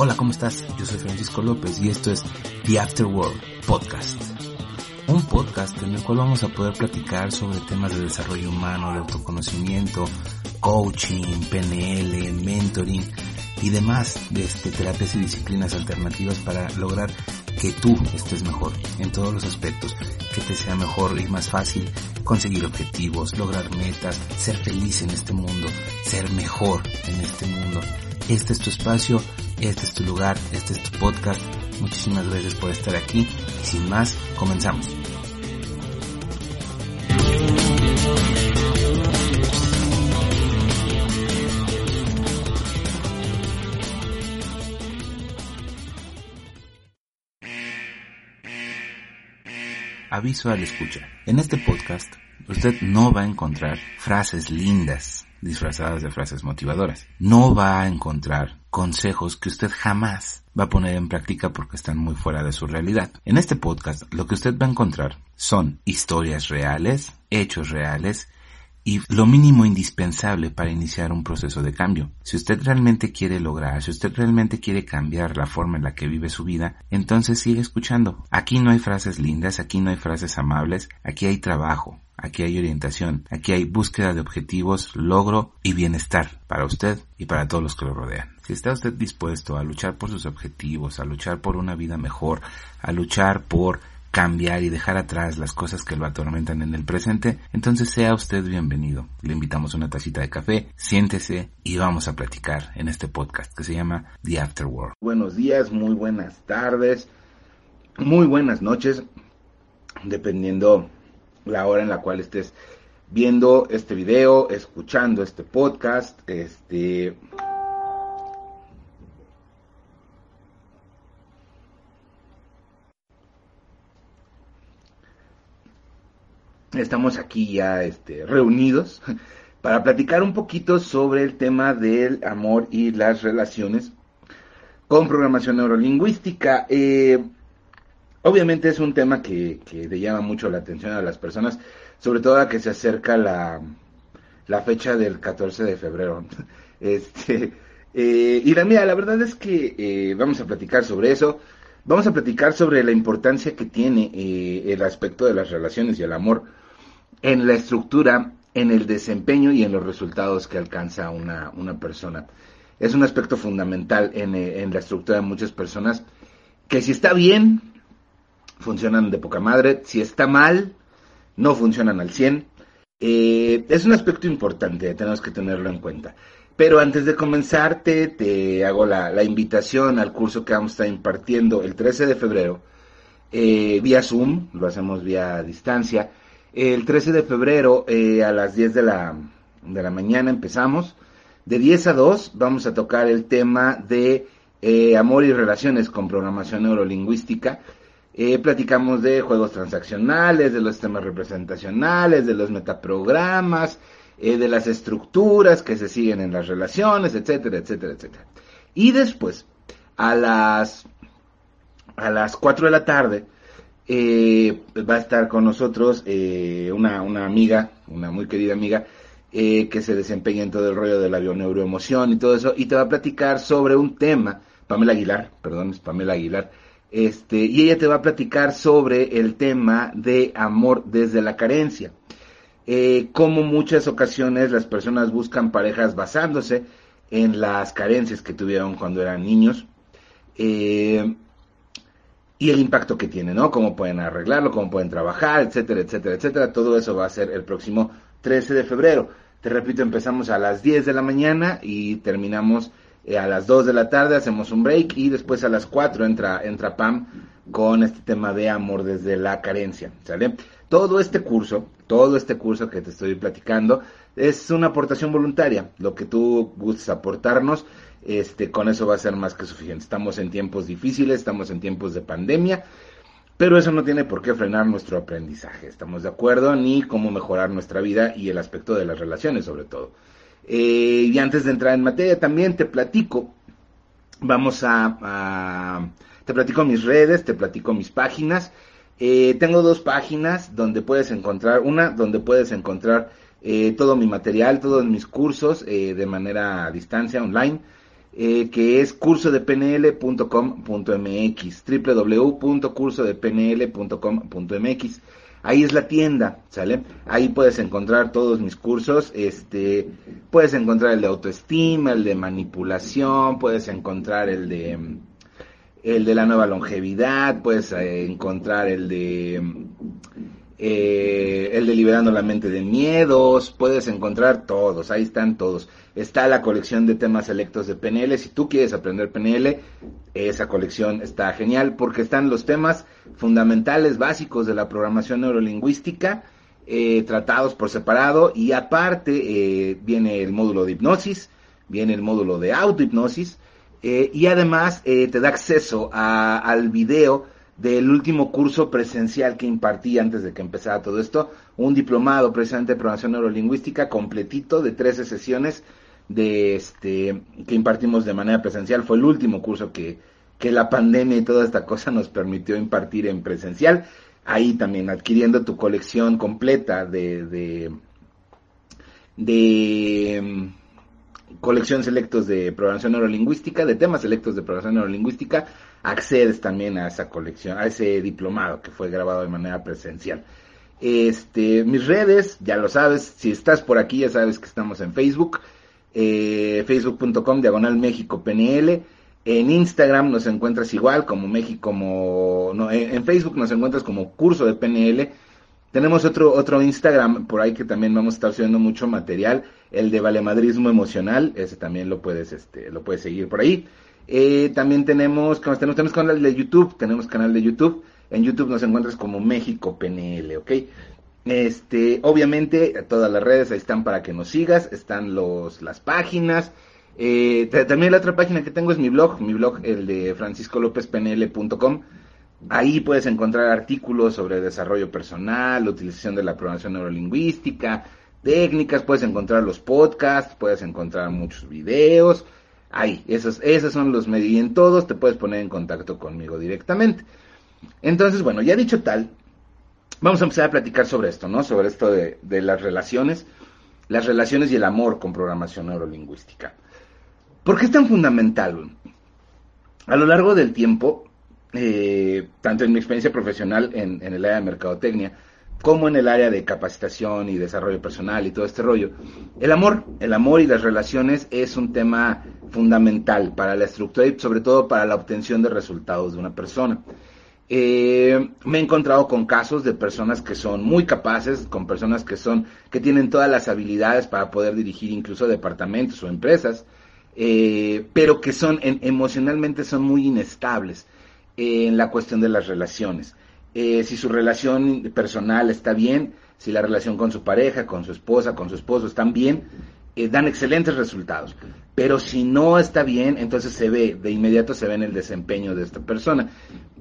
Hola, ¿cómo estás? Yo soy Francisco López y esto es The Afterworld Podcast. Un podcast en el cual vamos a poder platicar sobre temas de desarrollo humano, de autoconocimiento, coaching, PNL, mentoring y demás de este, terapias y disciplinas alternativas para lograr que tú estés mejor en todos los aspectos, que te sea mejor y más fácil conseguir objetivos, lograr metas, ser feliz en este mundo, ser mejor en este mundo. Este es tu espacio, este es tu lugar, este es tu podcast. Muchísimas gracias por estar aquí. Sin más, comenzamos. Aviso al escucha. En este podcast, usted no va a encontrar frases lindas disfrazadas de frases motivadoras. No va a encontrar consejos que usted jamás va a poner en práctica porque están muy fuera de su realidad. En este podcast lo que usted va a encontrar son historias reales, hechos reales y lo mínimo indispensable para iniciar un proceso de cambio. Si usted realmente quiere lograr, si usted realmente quiere cambiar la forma en la que vive su vida, entonces sigue escuchando. Aquí no hay frases lindas, aquí no hay frases amables, aquí hay trabajo, aquí hay orientación, aquí hay búsqueda de objetivos, logro y bienestar para usted y para todos los que lo rodean. Si está usted dispuesto a luchar por sus objetivos, a luchar por una vida mejor, a luchar por cambiar y dejar atrás las cosas que lo atormentan en el presente, entonces sea usted bienvenido. Le invitamos una tacita de café, siéntese y vamos a platicar en este podcast que se llama The Afterworld. Buenos días, muy buenas tardes, muy buenas noches, dependiendo la hora en la cual estés viendo este video, escuchando este podcast, este estamos aquí ya este, reunidos para platicar un poquito sobre el tema del amor y las relaciones con programación neurolingüística. Eh, obviamente es un tema que, que, le llama mucho la atención a las personas, sobre todo a que se acerca la, la fecha del 14 de febrero. Este, eh, y la mía, la verdad es que eh, vamos a platicar sobre eso. Vamos a platicar sobre la importancia que tiene el aspecto de las relaciones y el amor en la estructura, en el desempeño y en los resultados que alcanza una, una persona. Es un aspecto fundamental en, eh, en, la estructura de muchas personas que si está bien, funcionan de poca madre, si está mal, no funcionan al 100. Eh, es un aspecto importante, tenemos que tenerlo en cuenta. Pero antes de comenzar, te, hago la, la, invitación al curso que vamos a estar impartiendo el 13 de febrero, eh, vía Zoom, lo hacemos vía distancia el 13 de febrero eh, a las 10 de la, de la mañana empezamos. De 10 a 2 vamos a tocar el tema de amor y relaciones con programación neurolingüística. Eh, platicamos de juegos transaccionales, de los sistemas representacionales, de los metaprogramas, de las estructuras que se siguen en las relaciones, etcétera, etcétera, etcétera. Y después, a las, a las 4 de la tarde, eh, va a estar con nosotros eh, una, una, amiga, una muy querida amiga, eh, que se desempeña en todo el rollo de la bioneuroemoción y todo eso, y te va a platicar sobre un tema, Pamela Aguilar, perdón, es Pamela Aguilar, este, y ella te va a platicar sobre el tema de amor desde la carencia. Eh, como muchas ocasiones las personas buscan parejas basándose en las carencias que tuvieron cuando eran niños. Eh, y el impacto que tiene, ¿no? Cómo pueden arreglarlo, cómo pueden trabajar, etcétera, etcétera, etcétera. Todo eso va a ser el próximo 13 de febrero. Te repito, empezamos a las 10 de la mañana y terminamos eh, a las 2 de la tarde, hacemos un break y después a las 4 entra, entra Pam con este tema de amor desde la carencia, ¿sale? Todo este curso, todo este curso que te estoy platicando, es una aportación voluntaria. Lo que tú gustes aportarnos, este, con eso va a ser más que suficiente. Estamos en tiempos difíciles, estamos en tiempos de pandemia, pero eso no tiene por qué frenar nuestro aprendizaje, ¿estamos de acuerdo? Ni cómo mejorar nuestra vida y el aspecto de las relaciones sobre todo. Eh, y antes de entrar en materia, también te platico, vamos a, te platico mis redes, te platico mis páginas. Eh, tengo dos páginas donde puedes encontrar, una donde puedes encontrar eh, todo mi material, todos mis cursos de manera a distancia, online eh, que es cursodepnl.com.mx, www.cursodepnl.com.mx. Ahí es la tienda, ¿sale? Ahí puedes encontrar todos mis cursos, este, puedes encontrar el de autoestima, el de manipulación, puedes encontrar el de el de la nueva longevidad, puedes eh, encontrar el de eh, el de Liberando la Mente de Miedos, puedes encontrar todos, ahí están todos. Está la colección de temas selectos de PNL, si tú quieres aprender PNL, esa colección está genial porque están los temas fundamentales, básicos de la programación neurolingüística, eh, tratados por separado y aparte eh, viene el módulo de hipnosis, viene el módulo de autohipnosis y además te da acceso al video del último curso presencial que impartí antes de que empezara todo esto, un diplomado precisamente de programación neurolingüística completito de 13 sesiones de este que impartimos de manera presencial, fue el último curso que, que la pandemia y toda esta cosa nos permitió impartir en presencial, ahí también adquiriendo tu colección completa de, de, de mm, colección selectos de programación neurolingüística, de temas selectos de programación neurolingüística, accedes también a esa colección, a ese diplomado que fue grabado de manera presencial. Este, mis redes, ya lo sabes, si estás por aquí ya sabes que estamos en Facebook, eh, facebook.com diagonal PNL, en Instagram nos encuentras igual como México, como, no, en, Facebook nos encuentras como curso de PNL, tenemos otro, otro Instagram por ahí que también vamos a estar subiendo mucho material, el de valemadrismo emocional, ese también lo puedes, este, lo puedes seguir por ahí. Eh, también tenemos, tenemos, tenemos canal de YouTube, tenemos canal de YouTube. En YouTube nos encuentras como México PNL, ¿ok? Este, obviamente, todas las redes ahí están para que nos sigas, están los, las páginas. Eh, también la otra página que tengo es mi blog, mi blog, el de franciscolopezpnl.com. Ahí puedes encontrar artículos sobre desarrollo personal, utilización de la programación neurolingüística, técnicas, puedes encontrar los podcasts, puedes encontrar muchos videos, Ahí, esos, esos son los medios. Y en todos te puedes poner en contacto conmigo directamente. Entonces, bueno, ya dicho tal, vamos a empezar a platicar sobre esto, ¿no? Sobre esto de, las relaciones, las relaciones y el amor con programación neurolingüística. ¿Por qué es tan fundamental? A lo largo del tiempo, eh, tanto en mi experiencia profesional en, en el área de mercadotecnia, como en el área de capacitación y desarrollo personal y todo este rollo. El amor, el amor y las relaciones es un tema fundamental para la estructura y sobre todo para la obtención de resultados de una persona. Eh, me he encontrado con casos de personas que son muy capaces, con personas que son, que tienen todas las habilidades para poder dirigir incluso departamentos o empresas, eh, pero que son emocionalmente son muy inestables en la cuestión de las relaciones. Eh, si su relación personal está bien, si la relación con su pareja, con su esposa, con su esposo están bien, eh, dan excelentes resultados. Pero si no está bien, entonces se ve, de inmediato se ve en el desempeño de esta persona.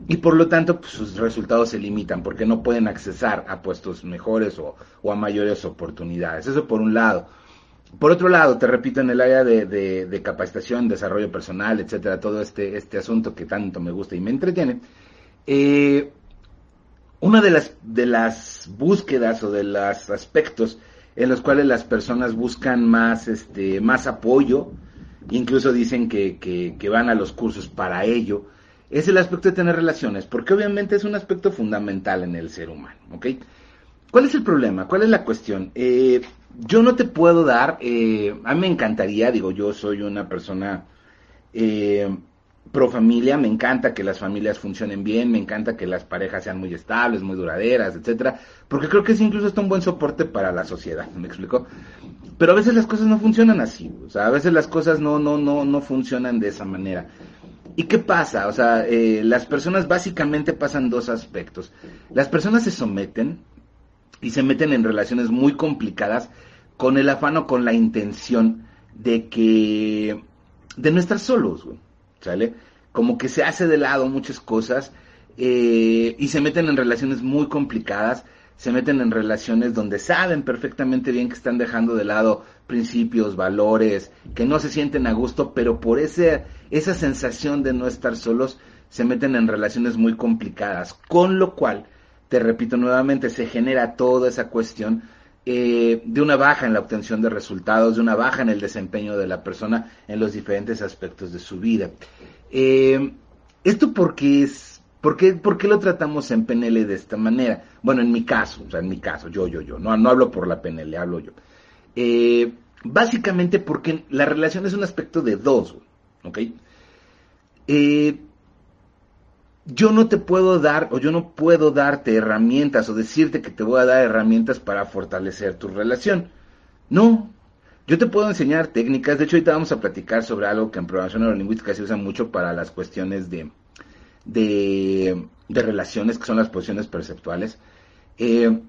Y por lo tanto, pues, sus resultados se limitan porque no pueden accesar a puestos mejores o, a mayores oportunidades. Eso por un lado. Por otro lado, te repito, en el área de, de capacitación, desarrollo personal, etcétera, todo este, este asunto que tanto me gusta y me entretiene, eh, una de las, de las búsquedas o de los aspectos en los cuales las personas buscan más, este, más apoyo, incluso dicen que, que, van a los cursos para ello, es el aspecto de tener relaciones, porque obviamente es un aspecto fundamental en el ser humano, ¿ok? ¿Cuál es el problema? ¿Cuál es la cuestión? Eh, yo no te puedo dar, eh, a mí me encantaría, digo, yo soy una persona eh, pro familia, me encanta que las familias funcionen bien, me encanta que las parejas sean muy estables, muy duraderas, etcétera, porque creo que es incluso hasta un buen soporte para la sociedad, ¿me explico? Pero a veces las cosas no funcionan así, o sea, a veces las cosas no, no, no, no funcionan de esa manera. ¿Y qué pasa? O sea, eh, las personas básicamente pasan dos aspectos. Las personas se someten y se meten en relaciones muy complicadas con el afán o con la intención de que, de no estar solos, güey. ¿Sale? Como que se hace de lado muchas cosas eh, y se meten en relaciones muy complicadas, se meten en relaciones donde saben perfectamente bien que están dejando de lado principios, valores, que no se sienten a gusto, pero por ese, esa sensación de no estar solos, se meten en relaciones muy complicadas, con lo cual, te repito nuevamente, se genera toda esa cuestión eh, de una baja en la obtención de resultados, de una baja en el desempeño de la persona en los diferentes aspectos de su vida. Eh, esto porque es, ¿por qué, lo tratamos en PNL de esta manera? Bueno, en mi caso, o sea, en mi caso, yo, yo, yo, no, no hablo por la PNL, hablo yo. Eh, básicamente porque la relación es un aspecto de dos, ¿ok? Yo no te puedo dar o yo no puedo darte herramientas o decirte que te voy a dar herramientas para fortalecer tu relación. No, yo te puedo enseñar técnicas, de hecho ahorita vamos a platicar sobre algo que en programación neurolingüística se usa mucho para las cuestiones de, de, relaciones, que son las posiciones perceptuales. Eh,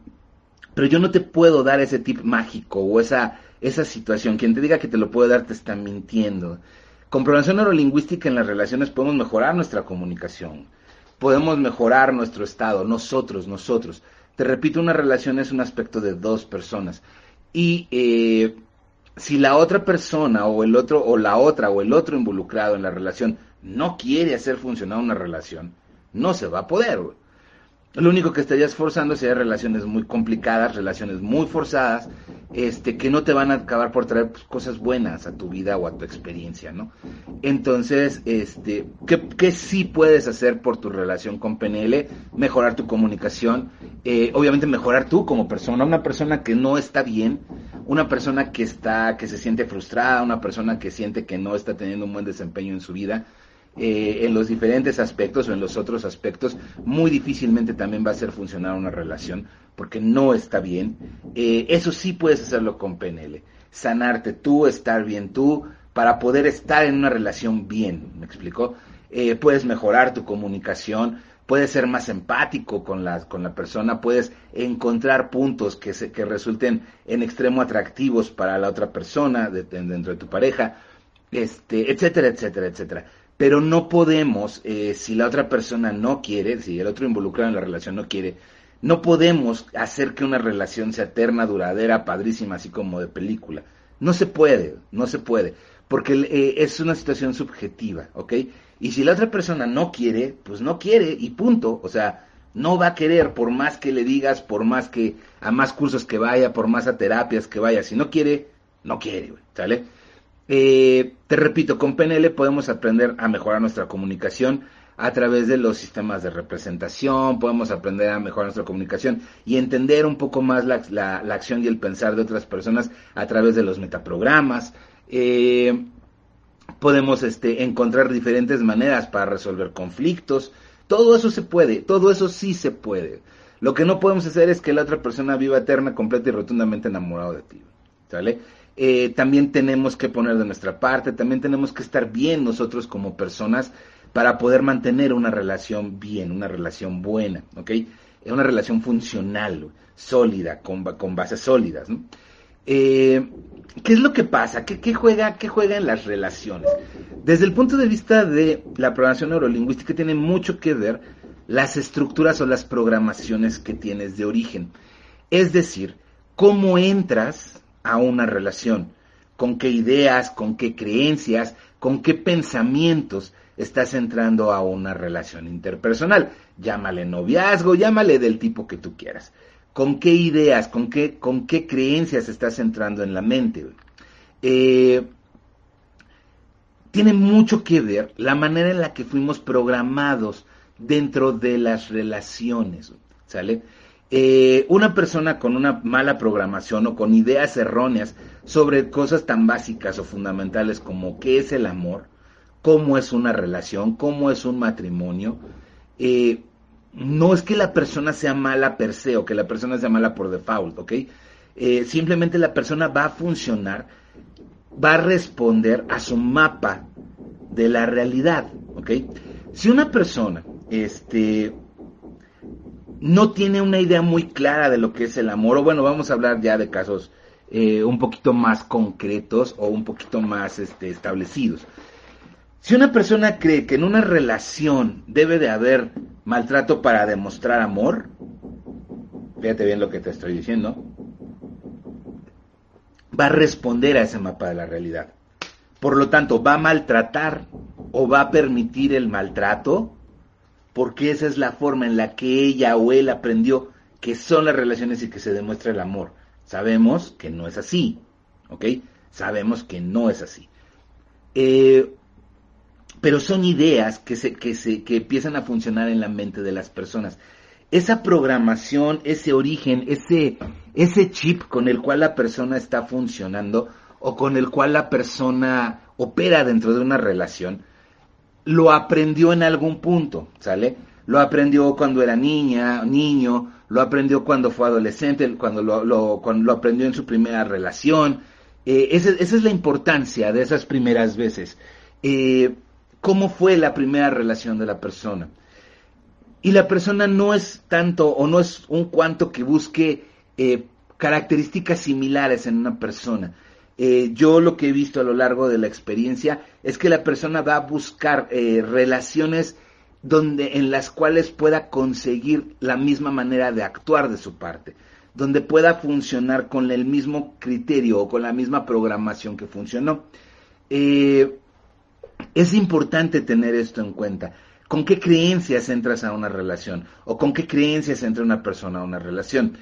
pero yo no te puedo dar ese tip mágico o esa, esa situación. Quien te diga que te lo puede dar te está mintiendo. Con programación neurolingüística en las relaciones podemos mejorar nuestra comunicación podemos mejorar nuestro estado, nosotros, nosotros. Te repito, una relación es un aspecto de dos personas. Y eh, si la otra persona o el otro, o la otra, o el otro involucrado en la relación no quiere hacer funcionar una relación, no se va a poder. Lo único que estarías forzando sería relaciones muy complicadas, relaciones muy forzadas, este, que no te van a acabar por traer pues, cosas buenas a tu vida o a tu experiencia, ¿no? Entonces, este, ¿qué, sí puedes hacer por tu relación con PNL? Mejorar tu comunicación, eh, obviamente mejorar tú como persona, una persona que no está bien, una persona que está, que se siente frustrada, una persona que siente que no está teniendo un buen desempeño en su vida, eh, en los diferentes aspectos o en los otros aspectos, muy difícilmente también va a hacer funcionar una relación porque no está bien. Eh, eso sí puedes hacerlo con PNL. Sanarte tú, estar bien tú, para poder estar en una relación bien. ¿Me explicó? Eh, puedes mejorar tu comunicación, puedes ser más empático con la, con la persona, puedes encontrar puntos que, se, que resulten en extremo atractivos para la otra persona dentro de tu pareja, este, etcétera, etcétera, etcétera pero no podemos, eh, si la otra persona no quiere, si el otro involucrado en la relación no quiere, no podemos hacer que una relación sea eterna, duradera, padrísima, así como de película. No se puede, no se puede, porque eh, es una situación subjetiva, ¿ok? Y si la otra persona no quiere, pues no quiere y punto. O sea, no va a querer por más que le digas, por más que a más cursos que vaya, por más a terapias que vaya. Si no quiere, no quiere, ¿sale? Eh, te repito, con PNL podemos aprender a mejorar nuestra comunicación a través de los sistemas de representación, podemos aprender a mejorar nuestra comunicación y entender un poco más la, acción y el pensar de otras personas a través de los metaprogramas. Eh, podemos este, encontrar diferentes maneras para resolver conflictos. Todo eso se puede, todo eso sí se puede. Lo que no podemos hacer es que la otra persona viva eterna, completa y rotundamente enamorado de ti. ¿Sale? Eh, también tenemos que poner de nuestra parte, también tenemos que estar bien nosotros como personas para poder mantener una relación bien, una relación buena, ¿ok? Una relación funcional, sólida, con, con bases sólidas, ¿no? Eh, ¿Qué es lo que pasa? ¿Qué, juega, ¿Qué juega en las relaciones? Desde el punto de vista de la programación neurolingüística tiene mucho que ver las estructuras o las programaciones que tienes de origen. Es decir, cómo entras a una relación, con qué ideas, con qué creencias, con qué pensamientos estás entrando a una relación interpersonal. Llámale noviazgo, llámale del tipo que tú quieras. ¿Con qué ideas, con qué, con qué creencias estás entrando en la mente? Eh, tiene mucho que ver la manera en la que fuimos programados dentro de las relaciones, ¿sale? Eh, una persona con una mala programación o con ideas erróneas sobre cosas tan básicas o fundamentales como qué es el amor, cómo es una relación, cómo es un matrimonio, eh, no es que la persona sea mala per se o que la persona sea mala por default, ¿ok? Eh, simplemente la persona va a funcionar, va a responder a su mapa de la realidad, ¿ok? Si una persona, este, no tiene una idea muy clara de lo que es el amor, o bueno, vamos a hablar ya de casos eh, un poquito más concretos o un poquito más este, establecidos. Si una persona cree que en una relación debe de haber maltrato para demostrar amor, fíjate bien lo que te estoy diciendo, va a responder a ese mapa de la realidad. Por lo tanto, va a maltratar o va a permitir el maltrato porque esa es la forma en la que ella o él aprendió que son las relaciones y que se demuestra el amor. Sabemos que no es así, ¿ok? Sabemos que no es así. Eh, pero son ideas que, se, que, se, que empiezan a funcionar en la mente de las personas. Esa programación, ese origen, ese, ese chip con el cual la persona está funcionando o con el cual la persona opera dentro de una relación, lo aprendió en algún punto, ¿sale? Lo aprendió cuando era niña, niño, lo aprendió cuando fue adolescente, cuando lo, cuando lo aprendió en su primera relación. Eh, esa, es la importancia de esas primeras veces. Eh, ¿Cómo fue la primera relación de la persona? Y la persona no es tanto o no es un cuanto que busque eh, características similares en una persona. Eh, yo lo que he visto a lo largo de la experiencia es que la persona va a buscar eh, relaciones donde en las cuales pueda conseguir la misma manera de actuar de su parte, donde pueda funcionar con el mismo criterio o con la misma programación que funcionó. es importante tener esto en cuenta con qué creencias entras a una relación o con qué creencias entra una persona a una relación.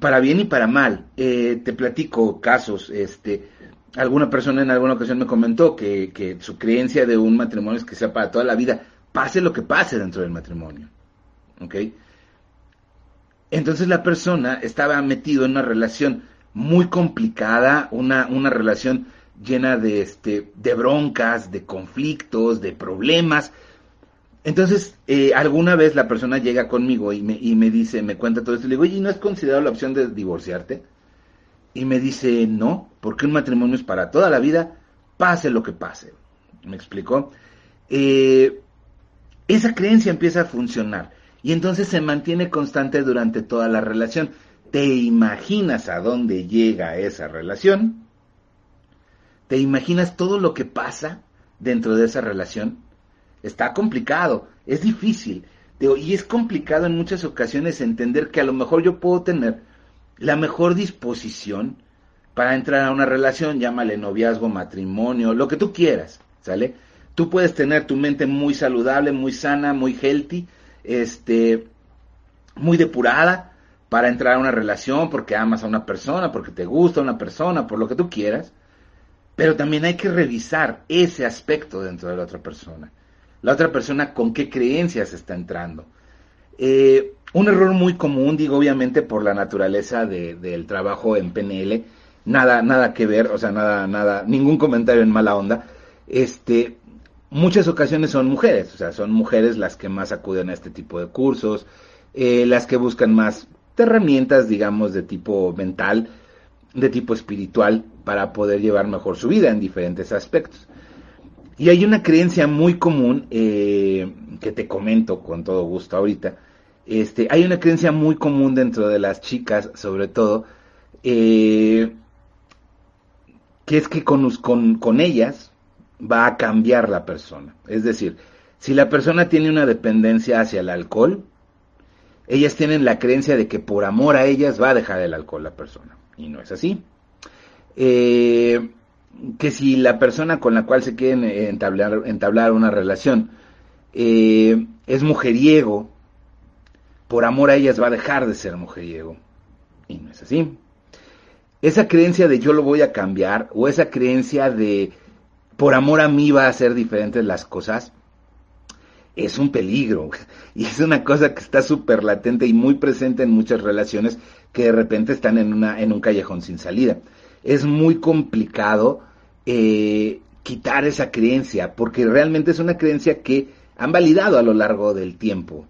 Para bien y para mal, eh, te platico casos, este, alguna persona en alguna ocasión me comentó que, que su creencia de un matrimonio es que sea para toda la vida, pase lo que pase dentro del matrimonio. ¿Ok? Entonces la persona estaba metido en una relación muy complicada, una, una relación llena de, este, de broncas, de conflictos, de problemas, entonces, eh, alguna vez la persona llega conmigo y me, y me dice, me cuenta todo esto, y le digo, oye, ¿no has considerado la opción de divorciarte? Y me dice, no, porque un matrimonio es para toda la vida, pase lo que pase. ¿Me explicó? Eh, esa creencia empieza a funcionar y entonces se mantiene constante durante toda la relación. ¿Te imaginas a dónde llega esa relación? ¿Te imaginas todo lo que pasa dentro de esa relación? Está complicado, es difícil. y es complicado en muchas ocasiones entender que a lo mejor yo puedo tener la mejor disposición para entrar a una relación, llámale noviazgo, matrimonio, lo que tú quieras, ¿sale? Tú puedes tener tu mente muy saludable, muy sana, muy healthy, este, muy depurada para entrar a una relación porque amas a una persona, porque te gusta una persona, por lo que tú quieras. Pero también hay que revisar ese aspecto dentro de la otra persona la otra persona con qué creencias está entrando. Eh, un error muy común, digo obviamente por la naturaleza del trabajo en PNL, nada, nada que ver, o sea, nada, nada, ningún comentario en mala onda. Este, muchas ocasiones son mujeres, o sea, son mujeres las que más acuden a este tipo de cursos, eh, las que buscan más herramientas, digamos, de tipo mental, de tipo espiritual, para poder llevar mejor su vida en diferentes aspectos. Y hay una creencia muy común eh, que te comento con todo gusto ahorita. Este, hay una creencia muy común dentro de las chicas, sobre todo, eh, que es que con, con, ellas va a cambiar la persona. Es decir, si la persona tiene una dependencia hacia el alcohol, ellas tienen la creencia de que por amor a ellas va a dejar el alcohol la persona. Y no es así. Eh, que si la persona con la cual se quieren entablar, entablar una relación eh, es mujeriego, por amor a ellas va a dejar de ser mujeriego. Y no es así. Esa creencia de yo lo voy a cambiar, o esa creencia de por amor a mí va a ser diferentes las cosas, es un peligro. Y es una cosa que está súper latente y muy presente en muchas relaciones que de repente están en, una, en un callejón sin salida es muy complicado eh, quitar esa creencia, porque realmente es una creencia que han validado a lo largo del tiempo.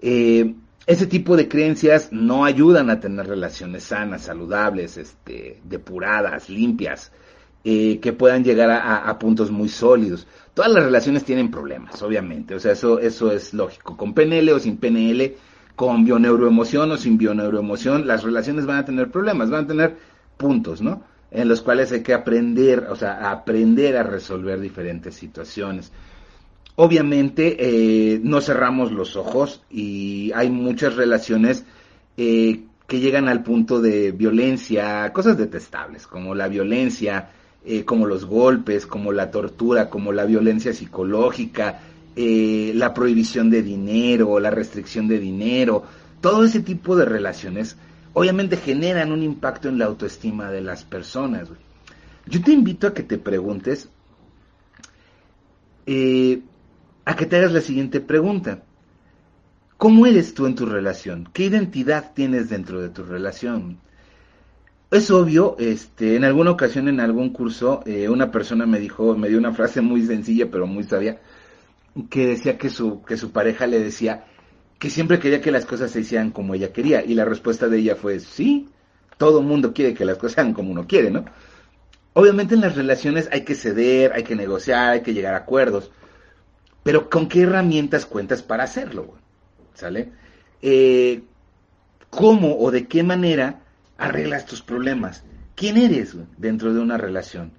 Eh, ese tipo de creencias no ayudan a tener relaciones sanas, saludables, este, depuradas, limpias, eh, que puedan llegar a, puntos muy sólidos. Todas las relaciones tienen problemas, obviamente, o sea, eso, eso es lógico. Con PNL o sin PNL, con bioneuroemoción o sin bioneuroemoción, las relaciones van a tener problemas, van a tener puntos, ¿no? En los cuales hay que aprender, o sea, aprender a resolver diferentes situaciones. Obviamente eh, no cerramos los ojos y hay muchas relaciones eh, que llegan al punto de violencia, cosas detestables, como la violencia, eh, como los golpes, como la tortura, como la violencia psicológica, la prohibición de dinero, la restricción de dinero, todo ese tipo de relaciones obviamente generan un impacto en la autoestima de las personas. Yo te invito a que te preguntes, eh, a que te hagas la siguiente pregunta. ¿Cómo eres tú en tu relación? ¿Qué identidad tienes dentro de tu relación? Es obvio, este, en alguna ocasión en algún curso, eh, una persona me dijo, me dio una frase muy sencilla pero muy sabia, que decía que su, que su pareja le decía que siempre quería que las cosas se hicieran como ella quería. Y la respuesta de ella fue, sí, todo mundo quiere que las cosas sean como uno quiere, ¿no? Obviamente en las relaciones hay que ceder, hay que negociar, hay que llegar a acuerdos. Pero ¿con qué herramientas cuentas para hacerlo? ¿Sale? Eh, ¿Cómo o de qué manera arreglas tus problemas? ¿Quién eres dentro de una relación?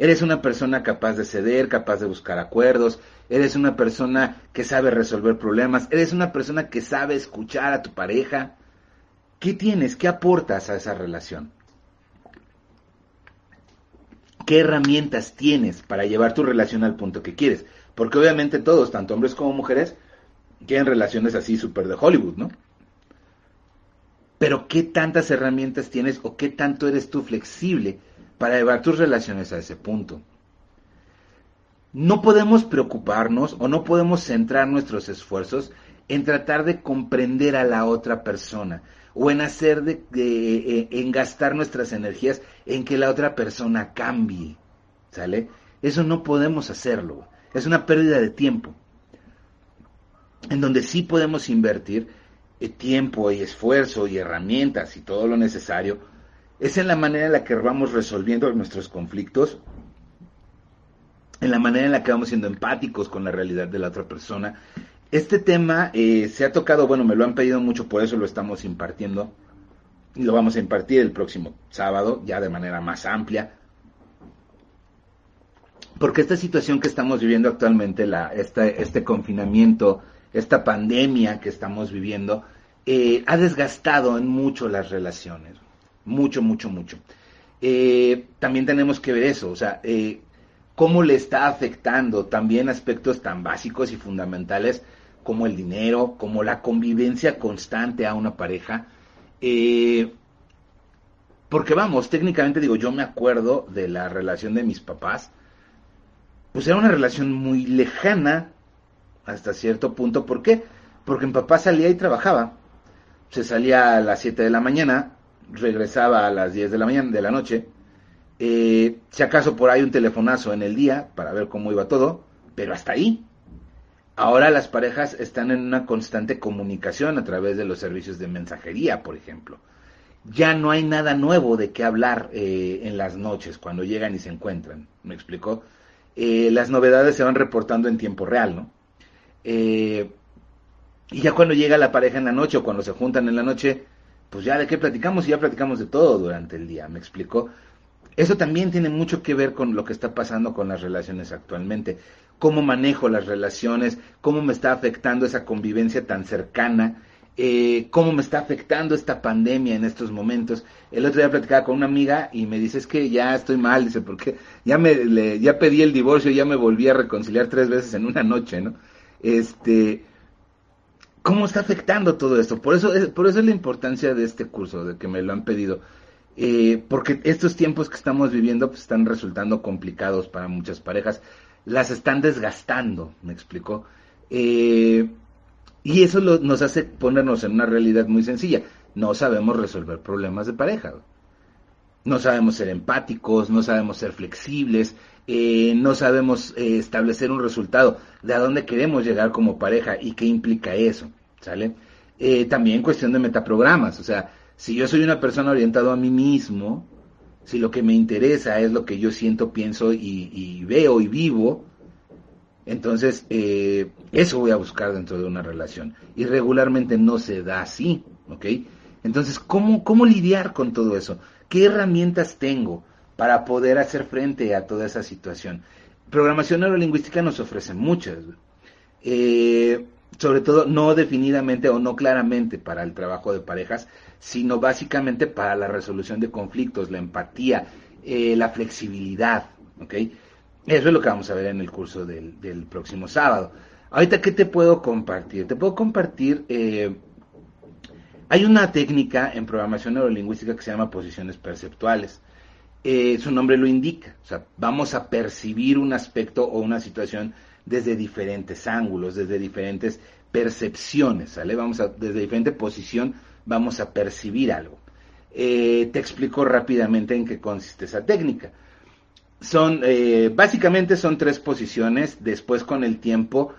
¿Eres una persona capaz de ceder, capaz de buscar acuerdos? ¿Eres una persona que sabe resolver problemas? ¿Eres una persona que sabe escuchar a tu pareja? ¿Qué tienes? ¿Qué aportas a esa relación? ¿Qué herramientas tienes para llevar tu relación al punto que quieres? Porque obviamente todos, tanto hombres como mujeres, quieren relaciones así súper de Hollywood, ¿no? Pero ¿qué tantas herramientas tienes o qué tanto eres tú flexible para llevar tus relaciones a ese punto? No podemos preocuparnos o no podemos centrar nuestros esfuerzos en tratar de comprender a la otra persona o en hacer de, eh, en gastar nuestras energías en que la otra persona cambie, ¿sale? Eso no podemos hacerlo. Es una pérdida de tiempo. En donde sí podemos invertir eh, tiempo y esfuerzo y herramientas y todo lo necesario, es en la manera en la que vamos resolviendo nuestros conflictos, en la manera en la que vamos siendo empáticos con la realidad de la otra persona. Este tema eh, se ha tocado, bueno, me lo han pedido mucho, por eso lo estamos impartiendo. Y lo vamos a impartir el próximo sábado, ya de manera más amplia. Porque esta situación que estamos viviendo actualmente, este confinamiento, esta pandemia que estamos viviendo, eh, ha desgastado en mucho las relaciones. Mucho, mucho, mucho. Eh, también tenemos que ver eso, o sea, eh, cómo le está afectando también aspectos tan básicos y fundamentales como el dinero, como la convivencia constante a una pareja. porque vamos, técnicamente digo, yo me acuerdo de la relación de mis papás, pues era una relación muy lejana hasta cierto punto. ¿Por qué? Porque mi papá salía y trabajaba. Se salía a las 7 de la mañana, regresaba a las 10 de la mañana, de la noche. Eh, si acaso por ahí un telefonazo en el día para ver cómo iba todo, pero hasta ahí. Ahora las parejas están en una constante comunicación a través de los servicios de mensajería, por ejemplo. Ya no hay nada nuevo de qué hablar eh, en las noches cuando llegan y se encuentran. ¿Me explicó? Eh, las novedades se van reportando en tiempo real, ¿no? Eh, y ya cuando llega la pareja en la noche o cuando se juntan en la noche, pues ya de qué platicamos y ya platicamos de todo durante el día, ¿me explico? Eso también tiene mucho que ver con lo que está pasando con las relaciones actualmente. Cómo manejo las relaciones, cómo me está afectando esa convivencia tan cercana, eh, cómo me está afectando esta pandemia en estos momentos. El otro día platicaba con una amiga y me dice, es que ya estoy mal, dice, porque ya me ya pedí el divorcio, ya me volví a reconciliar tres veces en una noche, ¿no? Este, ¿cómo está afectando todo esto? Por eso es, por eso es la importancia de este curso, de que me lo han pedido. Eh, porque estos tiempos que estamos viviendo pues, están resultando complicados para muchas parejas. Las están desgastando, me explicó. Eh, y eso nos hace ponernos en una realidad muy sencilla. No sabemos resolver problemas de pareja. No sabemos ser empáticos, no sabemos ser flexibles, eh, no sabemos eh, establecer un resultado de a dónde queremos llegar como pareja y qué implica eso. ¿Sale? Eh, también cuestión de metaprogramas. O sea, si yo soy una persona orientada a mí mismo, si lo que me interesa es lo que yo siento, pienso y veo y vivo, entonces, eso voy a buscar dentro de una relación. Y regularmente no se da así, ¿ok? Entonces, ¿cómo, cómo lidiar con todo eso? ¿Qué herramientas tengo para poder hacer frente a toda esa situación? Programación neurolingüística nos ofrece muchas, eh, sobre todo no definidamente o no claramente para el trabajo de parejas, sino básicamente para la resolución de conflictos, la empatía, eh, la flexibilidad, ¿ok? Eso es lo que vamos a ver en el curso del, próximo sábado. Ahorita, ¿qué te puedo compartir? Te puedo compartir eh, Hay una técnica en programación neurolingüística que se llama posiciones perceptuales. Eh, su nombre lo indica, o sea, vamos a percibir un aspecto o una situación desde diferentes ángulos, desde diferentes percepciones, ¿sale? Vamos a, desde diferente posición vamos a percibir algo. Eh, te explico rápidamente en qué consiste esa técnica. Son, eh, básicamente son tres posiciones, después con el tiempo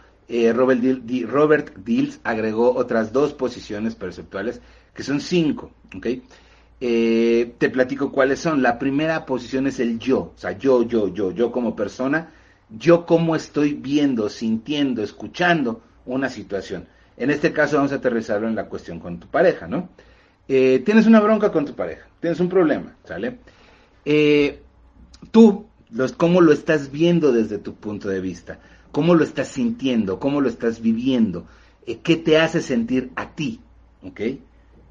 Robert, Robert Dills agregó otras dos posiciones perceptuales, que son cinco, ¿ok? Eh, te platico cuáles son. La primera posición es el yo, o sea, yo, yo, yo, yo como persona, yo cómo estoy viendo, sintiendo, escuchando una situación. En este caso vamos a aterrizarlo en la cuestión con tu pareja, ¿no? Eh, tienes una bronca con tu pareja, tienes un problema, ¿sale? Eh, tú, ¿cómo lo estás viendo desde tu punto de vista? ¿Cómo lo estás sintiendo? ¿Cómo lo estás viviendo? ¿Qué te hace sentir a ti? ¿Ok?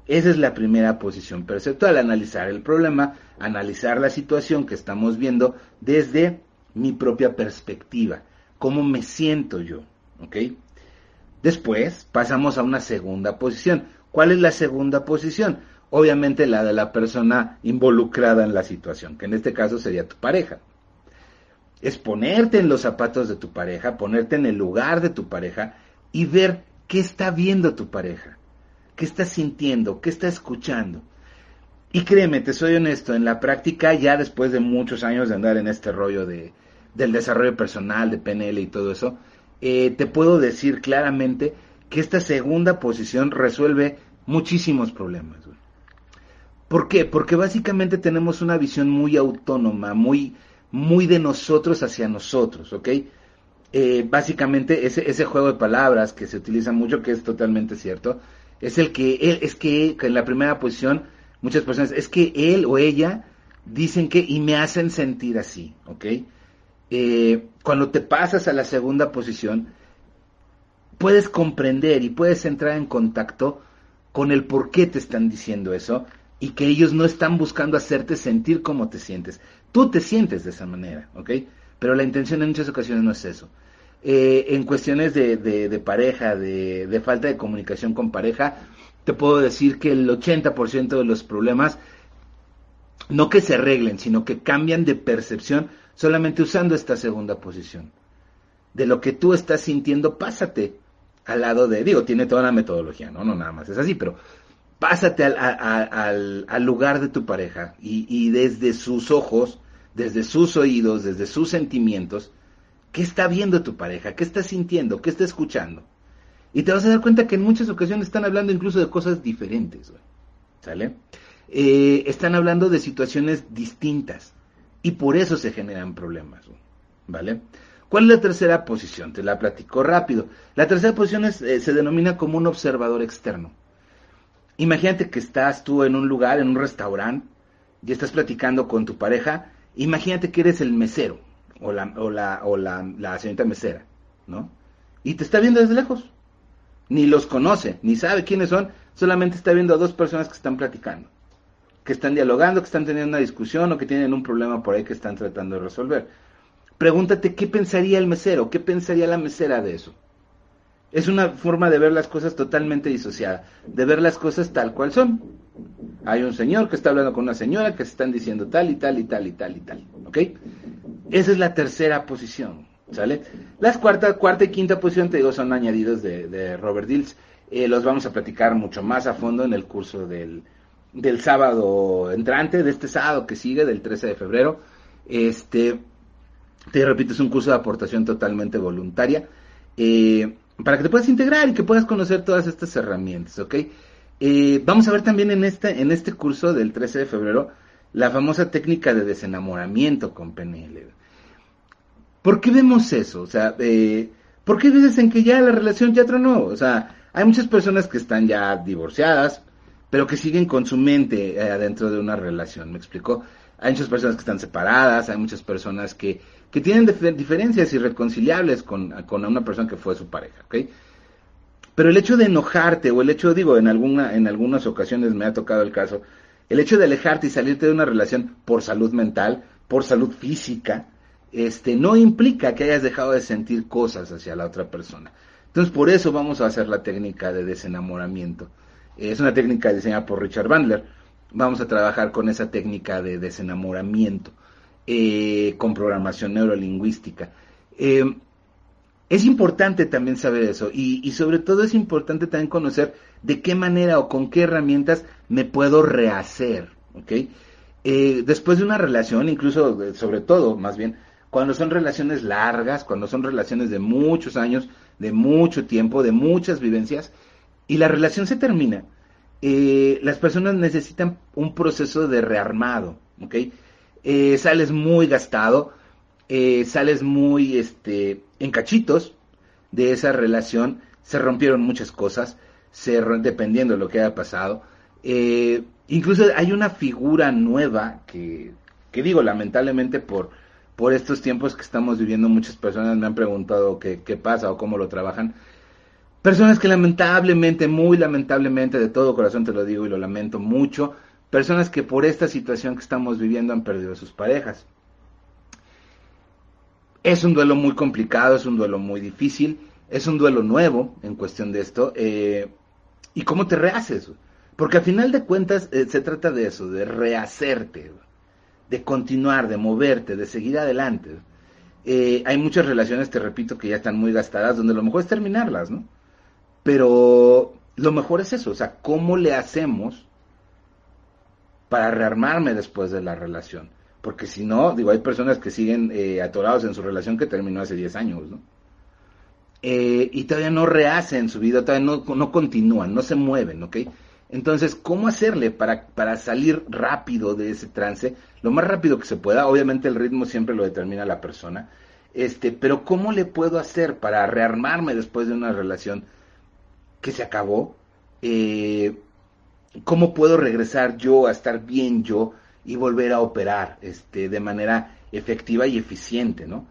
Esa es la primera posición perceptual, analizar el problema, analizar la situación que estamos viendo desde mi propia perspectiva, cómo me siento yo. Después pasamos a una segunda posición. ¿Cuál es la segunda posición? Obviamente la de la persona involucrada en la situación, que en este caso sería tu pareja. Es ponerte en los zapatos de tu pareja, ponerte en el lugar de tu pareja y ver qué está viendo tu pareja qué está sintiendo, qué está escuchando. Y créeme, te soy honesto, en la práctica, ya después de muchos años de andar en este rollo de, del desarrollo personal, de PNL y todo eso, eh, te puedo decir claramente que esta segunda posición resuelve muchísimos problemas. ¿Por qué? Porque básicamente tenemos una visión muy autónoma, muy, muy de nosotros hacia nosotros, ¿ok? Eh, básicamente ese, ese juego de palabras que se utiliza mucho, que es totalmente cierto, es el que él, es que, en la primera posición muchas personas, es que él o ella dicen que y me hacen sentir así, ¿ok? Eh, cuando te pasas a la segunda posición, puedes comprender y puedes entrar en contacto con el por qué te están diciendo eso y que ellos no están buscando hacerte sentir como te sientes. Tú te sientes de esa manera, ¿ok? Pero la intención en muchas ocasiones no es eso. Eh, en cuestiones de, de, pareja, de, de, falta de comunicación con pareja, te puedo decir que el 80% de los problemas no que se arreglen, sino que cambian de percepción solamente usando esta segunda posición. De lo que tú estás sintiendo, pásate al lado de, digo, tiene toda la metodología, no, no nada más, es así, pero pásate al, al, al lugar de tu pareja y, y desde sus ojos, desde sus oídos, desde sus sentimientos, ¿Qué está viendo tu pareja? ¿Qué está sintiendo? ¿Qué está escuchando? Y te vas a dar cuenta que en muchas ocasiones están hablando incluso de cosas diferentes, ¿sale? Eh, están hablando de situaciones distintas y por eso se generan problemas, ¿vale? ¿Cuál es la tercera posición? Te la platico rápido. La tercera posición eh, se denomina como un observador externo. Imagínate que estás tú en un lugar, en un restaurante, y estás platicando con tu pareja. Imagínate que eres el mesero o la, o la, o la, la señorita mesera, ¿no? Y te está viendo desde lejos. Ni los conoce, ni sabe quiénes son, solamente está viendo a dos personas que están platicando, que están dialogando, que están teniendo una discusión o que tienen un problema por ahí que están tratando de resolver. Pregúntate qué pensaría el mesero, qué pensaría la mesera de eso. Es una forma de ver las cosas totalmente disociada, de ver las cosas tal cual son. Hay un señor que está hablando con una señora que se están diciendo tal y tal y tal y tal y tal, ¿ok? Esa es la tercera posición, ¿sale? Las cuarta, cuarta y quinta posición, te digo, son añadidos de, Robert Dills. Eh, los vamos a platicar mucho más a fondo en el curso del, del sábado entrante, de este sábado que sigue, del 13 de febrero. Este, te repito, es un curso de aportación totalmente voluntaria. Eh, para que te puedas integrar y que puedas conocer todas estas herramientas, ¿ok? Eh, vamos a ver también en este, en este curso del 13 de febrero la famosa técnica de desenamoramiento con PNL. ¿Por qué vemos eso? O sea, eh, ¿por qué dices en que ya la relación ya tronó? O sea, hay muchas personas que están ya divorciadas, pero que siguen con su mente eh, adentro de una relación, ¿me explicó? Hay muchas personas que están separadas, hay muchas personas que, que tienen diferencias irreconciliables con, con una persona que fue su pareja, ¿ok? Pero el hecho de enojarte, o el hecho, digo, en, alguna, en algunas ocasiones me ha tocado el caso, el hecho de alejarte y salirte de una relación por salud mental, por salud física, este, no implica que hayas dejado de sentir cosas hacia la otra persona. Entonces, por eso vamos a hacer la técnica de desenamoramiento. Es una técnica diseñada por Richard Bandler. Vamos a trabajar con esa técnica de desenamoramiento, eh, con programación neurolingüística. Eh, es importante también saber eso y, sobre todo es importante también conocer de qué manera o con qué herramientas me puedo rehacer. Eh, después de una relación, incluso sobre todo, más bien, cuando son relaciones largas, cuando son relaciones de muchos años, de mucho tiempo, de muchas vivencias, y la relación se termina, eh, las personas necesitan un proceso de rearmado, ¿ok? Eh, sales muy gastado, eh, sales muy este, en cachitos de esa relación, se rompieron muchas cosas, se, dependiendo de lo que haya pasado. Incluso hay una figura nueva que, que digo, lamentablemente por, por estos tiempos que estamos viviendo, muchas personas me han preguntado qué, pasa o cómo lo trabajan. Personas que lamentablemente, muy lamentablemente, de todo corazón te lo digo y lo lamento mucho, personas que por esta situación que estamos viviendo han perdido a sus parejas. Es un duelo muy complicado, es un duelo muy difícil, es un duelo nuevo en cuestión de esto. Eh, ¿Y cómo te rehaces? Porque al final de cuentas eh, se trata de eso, de rehacerte, de continuar, de moverte, de seguir adelante. Eh, hay muchas relaciones, te repito, que ya están muy gastadas, donde lo mejor es terminarlas, ¿no? Pero lo mejor es eso, o sea, ¿cómo le hacemos para rearmarme después de la relación? Porque si no, digo, hay personas que siguen eh, atorados en su relación que terminó hace 10 años, ¿no? Eh, y todavía no rehacen su vida, todavía no, no continúan, no se mueven, ¿ok? Entonces, ¿cómo hacerle para, para salir rápido de ese trance? Lo más rápido que se pueda, obviamente el ritmo siempre lo determina la persona, este, pero ¿cómo le puedo hacer para rearmarme después de una relación que se acabó? Eh, ¿Cómo puedo regresar yo a estar bien yo y volver a operar este, de manera efectiva y eficiente, ¿no?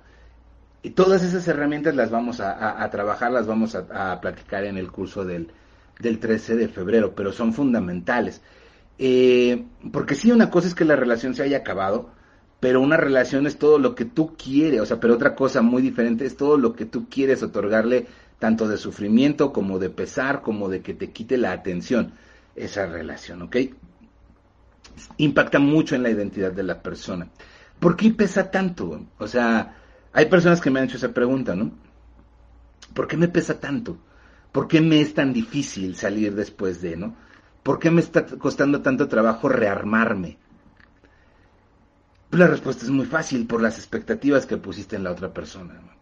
Y todas esas herramientas las vamos a, trabajar, las vamos a, a, platicar en el curso del, del 13 de febrero, pero son fundamentales. Eh, porque sí, una cosa es que la relación se haya acabado, pero una relación es todo lo que tú quieres, o sea, pero otra cosa muy diferente es todo lo que tú quieres otorgarle, tanto de sufrimiento como de pesar, como de que te quite la atención, esa relación, ¿ok? Impacta mucho en la identidad de la persona. ¿Por qué pesa tanto? O sea, hay personas que me han hecho esa pregunta, ¿no? ¿Por qué me pesa tanto? ¿Por qué me es tan difícil salir después de, no? ¿Por qué me está costando tanto trabajo rearmarme? La respuesta es muy fácil, por las expectativas que pusiste en la otra persona. ¿no?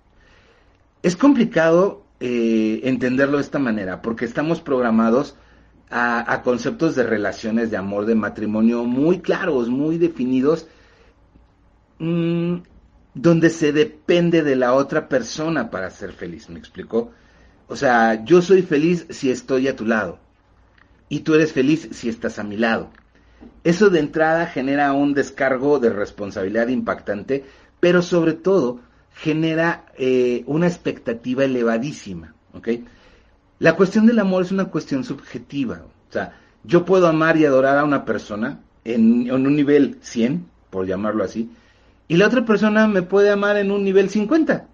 Es complicado eh, entenderlo de esta manera, porque estamos programados a, conceptos de relaciones de amor, de matrimonio muy claros, muy definidos, mmm, donde se depende de la otra persona para ser feliz, ¿me explicó? O sea, yo soy feliz si estoy a tu lado y tú eres feliz si estás a mi lado. Eso de entrada genera un descargo de responsabilidad impactante, pero sobre todo genera eh, una expectativa elevadísima. ¿ok? La cuestión del amor es una cuestión subjetiva. O sea, yo puedo amar y adorar a una persona en, en un nivel 100, por llamarlo así, y la otra persona me puede amar en un nivel 50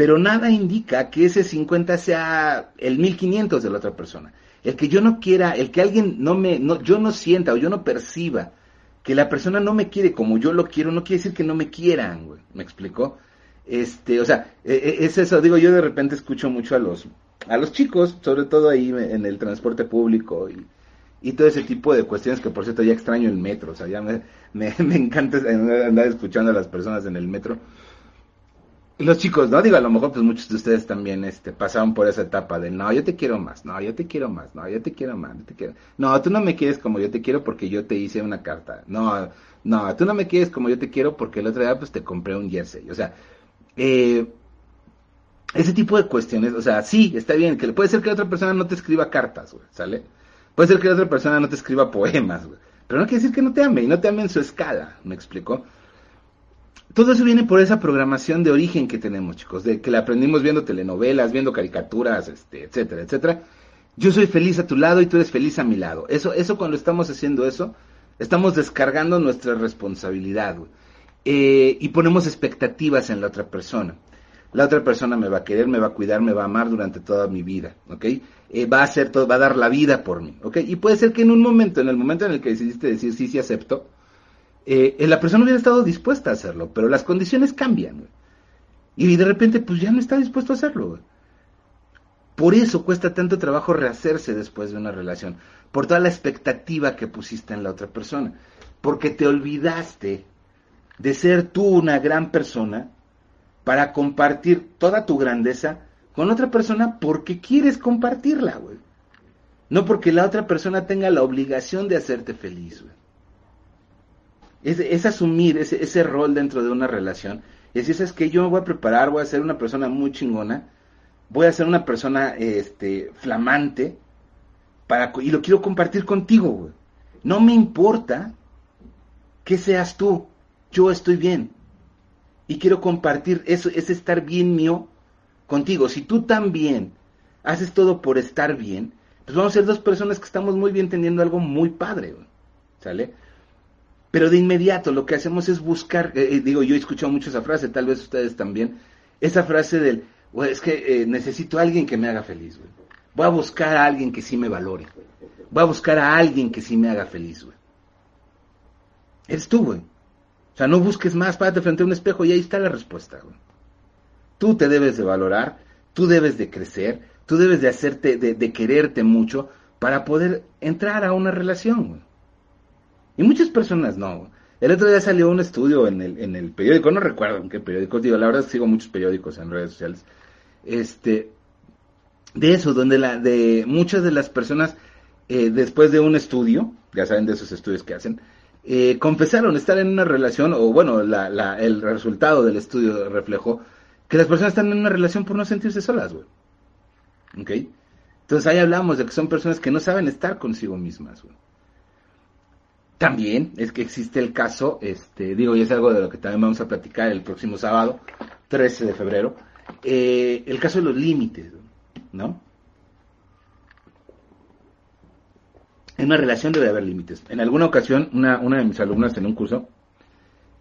pero nada indica que ese 50 sea el 1500 de la otra persona. El que yo no quiera, el que alguien no me, no, yo no sienta o yo no perciba que la persona no me quiere como yo lo quiero, no quiere decir que no me quieran, güey. ¿Me explicó? Este, o sea, es eso, digo, yo de repente escucho mucho a los, a los chicos, sobre todo ahí en el transporte público y, todo ese tipo de cuestiones que por cierto ya extraño el metro, o sea, ya me, me encanta andar escuchando a las personas en el metro los chicos, ¿no? Digo, a lo mejor pues muchos de ustedes también este, pasaron por esa etapa de, no, yo te quiero más, no, yo te quiero más, no, yo te quiero más, yo te quiero. No, tú no me quieres como yo te quiero porque yo te hice una carta. No, no, tú no me quieres como yo te quiero porque el otro día pues te compré un jersey. O sea, eh, ese tipo de cuestiones, o sea, sí, está bien, que puede ser que la otra persona no te escriba cartas, güey, ¿sale? Puede ser que la otra persona no te escriba poemas, güey. Pero no quiere decir que no te ame y no te ame en su escala, ¿me explicó? Todo eso viene por esa programación de origen que tenemos, chicos, de que la aprendimos viendo telenovelas, viendo caricaturas, este, etcétera, etcétera. Yo soy feliz a tu lado y tú eres feliz a mi lado. Eso, eso cuando estamos haciendo eso, estamos descargando nuestra responsabilidad. Eh, y ponemos expectativas en la otra persona. la otra persona me va a querer, me va a cuidar, me va a amar durante toda mi vida, ¿ok? Eh, va a hacer todo, va a dar la vida por mí, ¿ok? Y puede ser que en un momento, en el momento en el que decidiste decir sí, sí acepto, eh, la persona hubiera estado dispuesta a hacerlo, pero las condiciones cambian, Y de repente, pues ya no está dispuesto a hacerlo, Por eso cuesta tanto trabajo rehacerse después de una relación, por toda la expectativa que pusiste en la otra persona, porque te olvidaste de ser tú una gran persona para compartir toda tu grandeza con otra persona porque quieres compartirla, güey. No porque la otra persona tenga la obligación de hacerte feliz, güey. Es, asumir ese, ese, rol dentro de una relación. Y decir, es que yo me voy a preparar, voy a ser una persona muy chingona, voy a ser una persona este, flamante, para, y lo quiero compartir contigo. No me importa que seas tú, yo estoy bien y quiero compartir eso, es estar bien mío contigo. Si tú también haces todo por estar bien, pues vamos a ser dos personas que estamos muy bien teniendo algo muy padre, ¿sale? Pero de inmediato lo que hacemos es buscar, eh, eh, digo, yo he escuchado mucho esa frase, tal vez ustedes también, esa frase del, es que eh, necesito a alguien que me haga feliz, güey. Voy a buscar a alguien que sí me valore. Voy a buscar a alguien que sí me haga feliz, güey. Eres tú, güey. O sea, no busques más, párate frente a un espejo y ahí está la respuesta. Tú te debes de valorar, tú debes de crecer, tú debes de hacerte, de, quererte mucho para poder entrar a una relación. Y muchas personas no. El otro día salió un estudio en el, en el periódico, no recuerdo en qué periódico, digo, la verdad sigo muchos periódicos en redes sociales, este, de eso, donde la, de muchas de las personas, eh, después de un estudio, ya saben de esos estudios que hacen, eh, confesaron estar en una relación, o bueno, el resultado del estudio reflejó que las personas están en una relación por no sentirse solas, güey. ¿Ok? Entonces ahí hablamos de que son personas que no saben estar consigo mismas, güey. También es que existe el caso, este, digo, y es algo de lo que también vamos a platicar el próximo sábado, 13 de febrero, eh, el caso de los límites, ¿no? en una relación debe haber límites. En alguna ocasión, una, una de mis alumnas en un curso,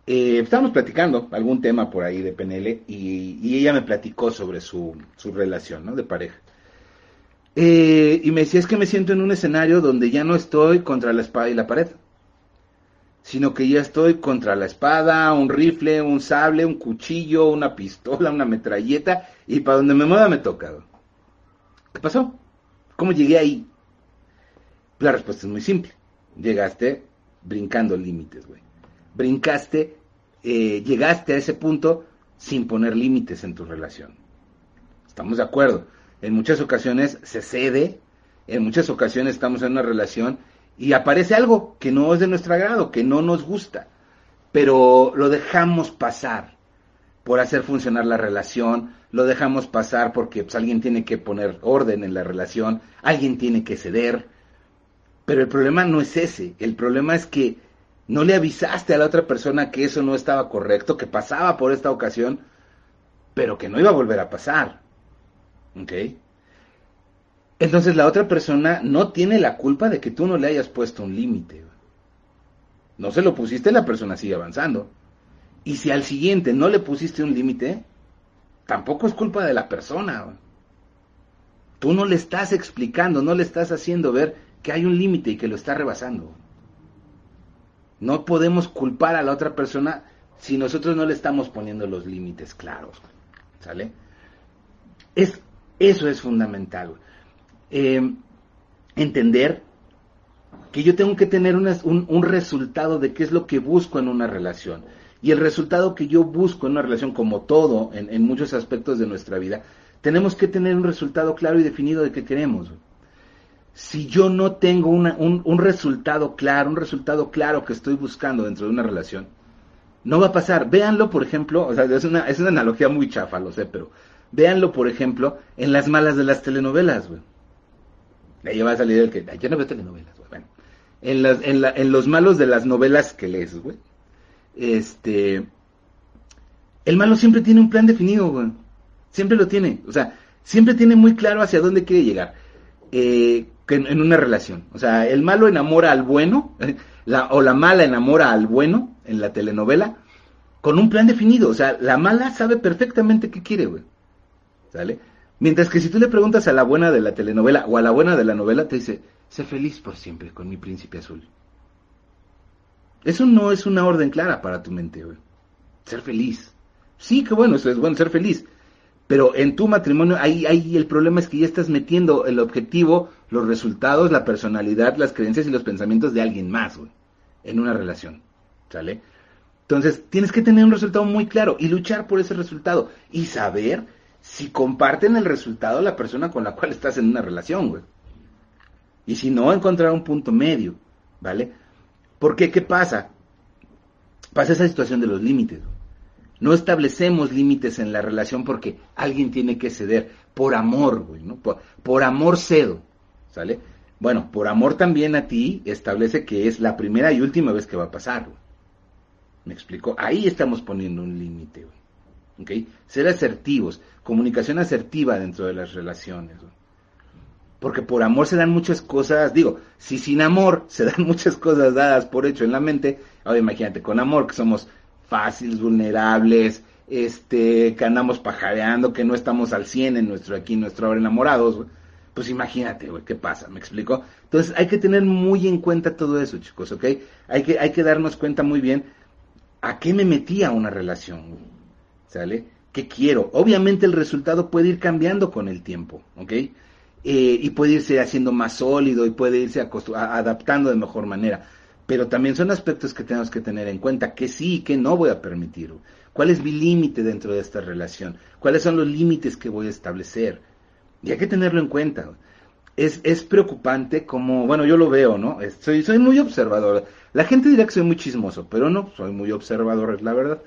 eh, estábamos platicando algún tema por ahí de PNL y, ella me platicó sobre su, su relación ¿no? de pareja. Eh, y me decía, es que me siento en un escenario donde ya no estoy contra la espada y la pared, sino que ya estoy contra la espada, un rifle, un sable, un cuchillo, una pistola, una metralleta, y para donde me mueva me toca. ¿Qué pasó? ¿Cómo llegué ahí? La respuesta es muy simple. Llegaste brincando límites, güey. Brincaste, eh, llegaste a ese punto sin poner límites en tu relación. Estamos de acuerdo. En muchas ocasiones se cede, en muchas ocasiones estamos en una relación y aparece algo que no es de nuestro agrado, que no nos gusta, pero lo dejamos pasar por hacer funcionar la relación, lo dejamos pasar porque pues, alguien tiene que poner orden en la relación, alguien tiene que ceder, pero el problema no es ese, el problema es que no le avisaste a la otra persona que eso no estaba correcto, que pasaba por esta ocasión, pero que no iba a volver a pasar. ¿Ok? Entonces la otra persona no tiene la culpa de que tú no le hayas puesto un límite. No se lo pusiste, la persona sigue avanzando. Y si al siguiente no le pusiste un límite, tampoco es culpa de la persona. Tú no le estás explicando, no le estás haciendo ver que hay un límite y que lo está rebasando. No podemos culpar a la otra persona si nosotros no le estamos poniendo los límites claros. ¿Sale? Es, eso es fundamental. Eh, entender que yo tengo que tener un, resultado de qué es lo que busco en una relación. Y el resultado que yo busco en una relación, como todo, en, en muchos aspectos de nuestra vida, tenemos que tener un resultado claro y definido de qué queremos si yo no tengo un, resultado claro, un resultado claro que estoy buscando dentro de una relación, no va a pasar. Véanlo, por ejemplo, o sea, es una, es una analogía muy chafa, lo sé, pero véanlo, por ejemplo, en las malas de las telenovelas, güey. Ahí va a salir el que, yo no veo telenovelas, güey. Bueno, en, las, en, la, en los malos de las novelas que lees, güey. Este, el malo siempre tiene un plan definido, güey. Siempre lo tiene. O sea, siempre tiene muy claro hacia dónde quiere llegar. Eh, en, una relación. O sea, el malo enamora al bueno, o la mala enamora al bueno en la telenovela, con un plan definido. O sea, la mala sabe perfectamente qué quiere, güey. ¿Sale? Mientras que si tú le preguntas a la buena de la telenovela o a la buena de la novela, te dice, sé feliz por siempre con mi príncipe azul. Eso no es una orden clara para tu mente, güey. Ser feliz. Sí, que bueno, eso es bueno, ser feliz. Pero en tu matrimonio, ahí, ahí el problema es que ya estás metiendo el objetivo, los resultados, la personalidad, las creencias y los pensamientos de alguien más, güey, en una relación. ¿Sale? Entonces, tienes que tener un resultado muy claro y luchar por ese resultado y saber si comparten el resultado la persona con la cual estás en una relación, güey. Y si no, encontrar un punto medio, ¿vale? Porque, ¿qué pasa? Pasa esa situación de los límites. No establecemos límites en la relación porque alguien tiene que ceder por amor, güey, ¿no? Por, amor cedo, ¿sale? Bueno, por amor también a ti establece que es la primera y última vez que va a pasar, güey. ¿Me explico? Ahí estamos poniendo un límite, güey. ¿Ok? Ser asertivos, comunicación asertiva dentro de las relaciones. Porque por amor se dan muchas cosas, digo, si sin amor se dan muchas cosas dadas por hecho en la mente, ahora imagínate, con amor que somos fáciles, vulnerables, este, que andamos pajareando, que no estamos al 100 en nuestro aquí, nuestro ahora enamorados, pues imagínate, güey, ¿qué pasa? ¿Me explico? Entonces hay que tener muy en cuenta todo eso, chicos, ¿ok? Hay que, hay que darnos cuenta muy bien a qué me metí a una relación, ¿sale? ¿Qué quiero? Obviamente el resultado puede ir cambiando con el tiempo, ¿ok? Eh, y puede irse haciendo más sólido y puede irse adaptando de mejor manera. Pero también son aspectos que tenemos que tener en cuenta, que sí y que no voy a permitir. ¿Cuál es mi límite dentro de esta relación? ¿Cuáles son los límites que voy a establecer? Y hay que tenerlo en cuenta. Es, es preocupante como, bueno, yo lo veo, ¿no? Soy, soy muy observador. La gente dirá que soy muy chismoso, pero no, soy muy observador, es la verdad.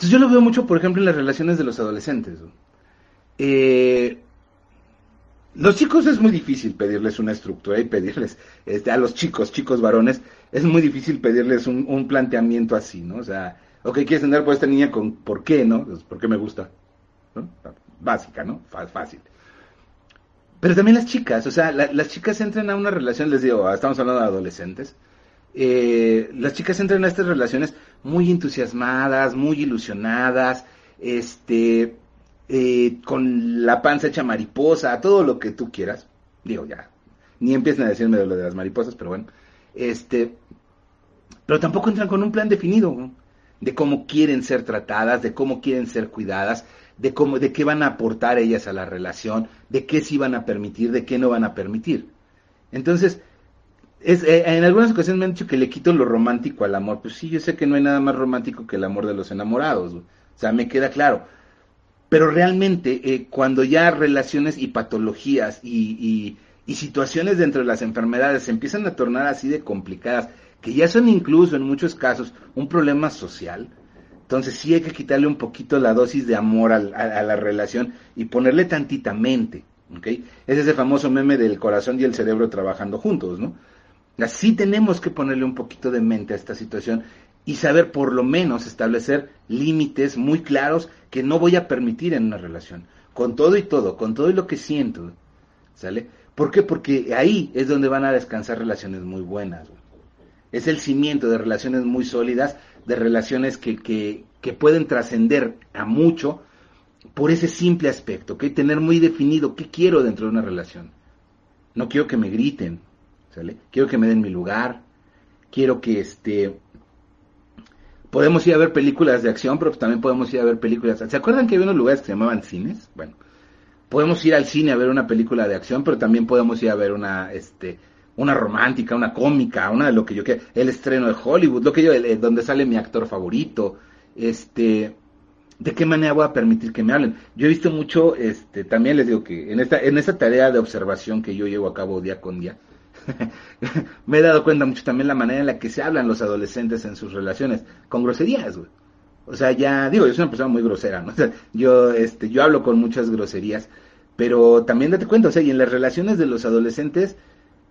Entonces yo lo veo mucho, por ejemplo, en las relaciones de los adolescentes. Eh, los chicos es muy difícil pedirles una estructura y pedirles, este, a los chicos, chicos varones, es muy difícil pedirles un, planteamiento así, ¿no? O sea, ok, quieres andar por esta niña con por qué, ¿no? Pues, ¿Por qué me gusta? Básica, ¿no? Fácil. Pero también las chicas, o sea, las chicas entran a una relación, les digo, estamos hablando de adolescentes, eh, las chicas entran a estas relaciones muy entusiasmadas, muy ilusionadas, este, eh, con la panza hecha mariposa, todo lo que tú quieras. Digo, ya, ni empiezan a decirme de lo de las mariposas, pero bueno. Este, pero tampoco entran con un plan definido de cómo quieren ser tratadas, de cómo quieren ser cuidadas, de cómo, de qué van a aportar ellas a la relación, de qué sí van a permitir, de qué no van a permitir. Entonces, es, eh, en algunas ocasiones me han dicho que le quito lo romántico al amor. Pues sí, yo sé que no hay nada más romántico que el amor de los enamorados. O sea, me queda claro. Pero realmente, eh, cuando ya relaciones y patologías y, situaciones dentro de las enfermedades se empiezan a tornar así de complicadas, que ya son incluso en muchos casos un problema social, entonces sí hay que quitarle un poquito la dosis de amor a, la relación y ponerle tantita mente. ¿okay? Es ese famoso meme del corazón y el cerebro trabajando juntos, ¿no? Así tenemos que ponerle un poquito de mente a esta situación y saber por lo menos establecer límites muy claros que no voy a permitir en una relación, con todo y todo, con todo y lo que siento, ¿sale? ¿Por qué? Porque ahí es donde van a descansar relaciones muy buenas. Es el cimiento de relaciones muy sólidas, de relaciones que, que, que pueden trascender a mucho por ese simple aspecto, que tener muy definido qué quiero dentro de una relación. No quiero que me griten, Quiero que me den mi lugar, quiero que este podemos ir a ver películas de acción, pero también podemos ir a ver películas. ¿Se acuerdan que había unos lugares que se llamaban cines? Bueno, podemos ir al cine a ver una película de acción, pero también podemos ir a ver una, este, una romántica, una cómica, una de lo que yo quiero, el estreno de Hollywood, lo que yo, donde sale mi actor favorito, este, de qué manera voy a permitir que me hablen. Yo he visto mucho, este, también les digo que en esta, en esta tarea de observación que yo llevo a cabo día con día, me he dado cuenta mucho también la manera en la que se hablan los adolescentes en sus relaciones, con groserías, güey. O sea, ya, digo, yo soy una persona muy grosera, ¿no? yo, este, yo hablo con muchas groserías, pero también date cuenta, o sea, y en las relaciones de los adolescentes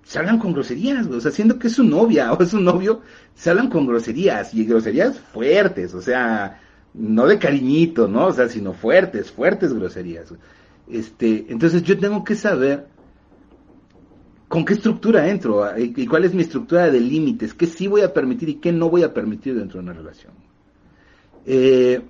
se hablan con groserías, güey. O sea, siendo que es su novia o es un novio, se hablan con groserías, y groserías fuertes, o sea, no de cariñito, ¿no? O sea, sino fuertes, fuertes groserías. Este, entonces yo tengo que saber con qué estructura entro y cuál es mi estructura de límites, qué sí voy a permitir y qué no voy a permitir dentro de una relación. Eh,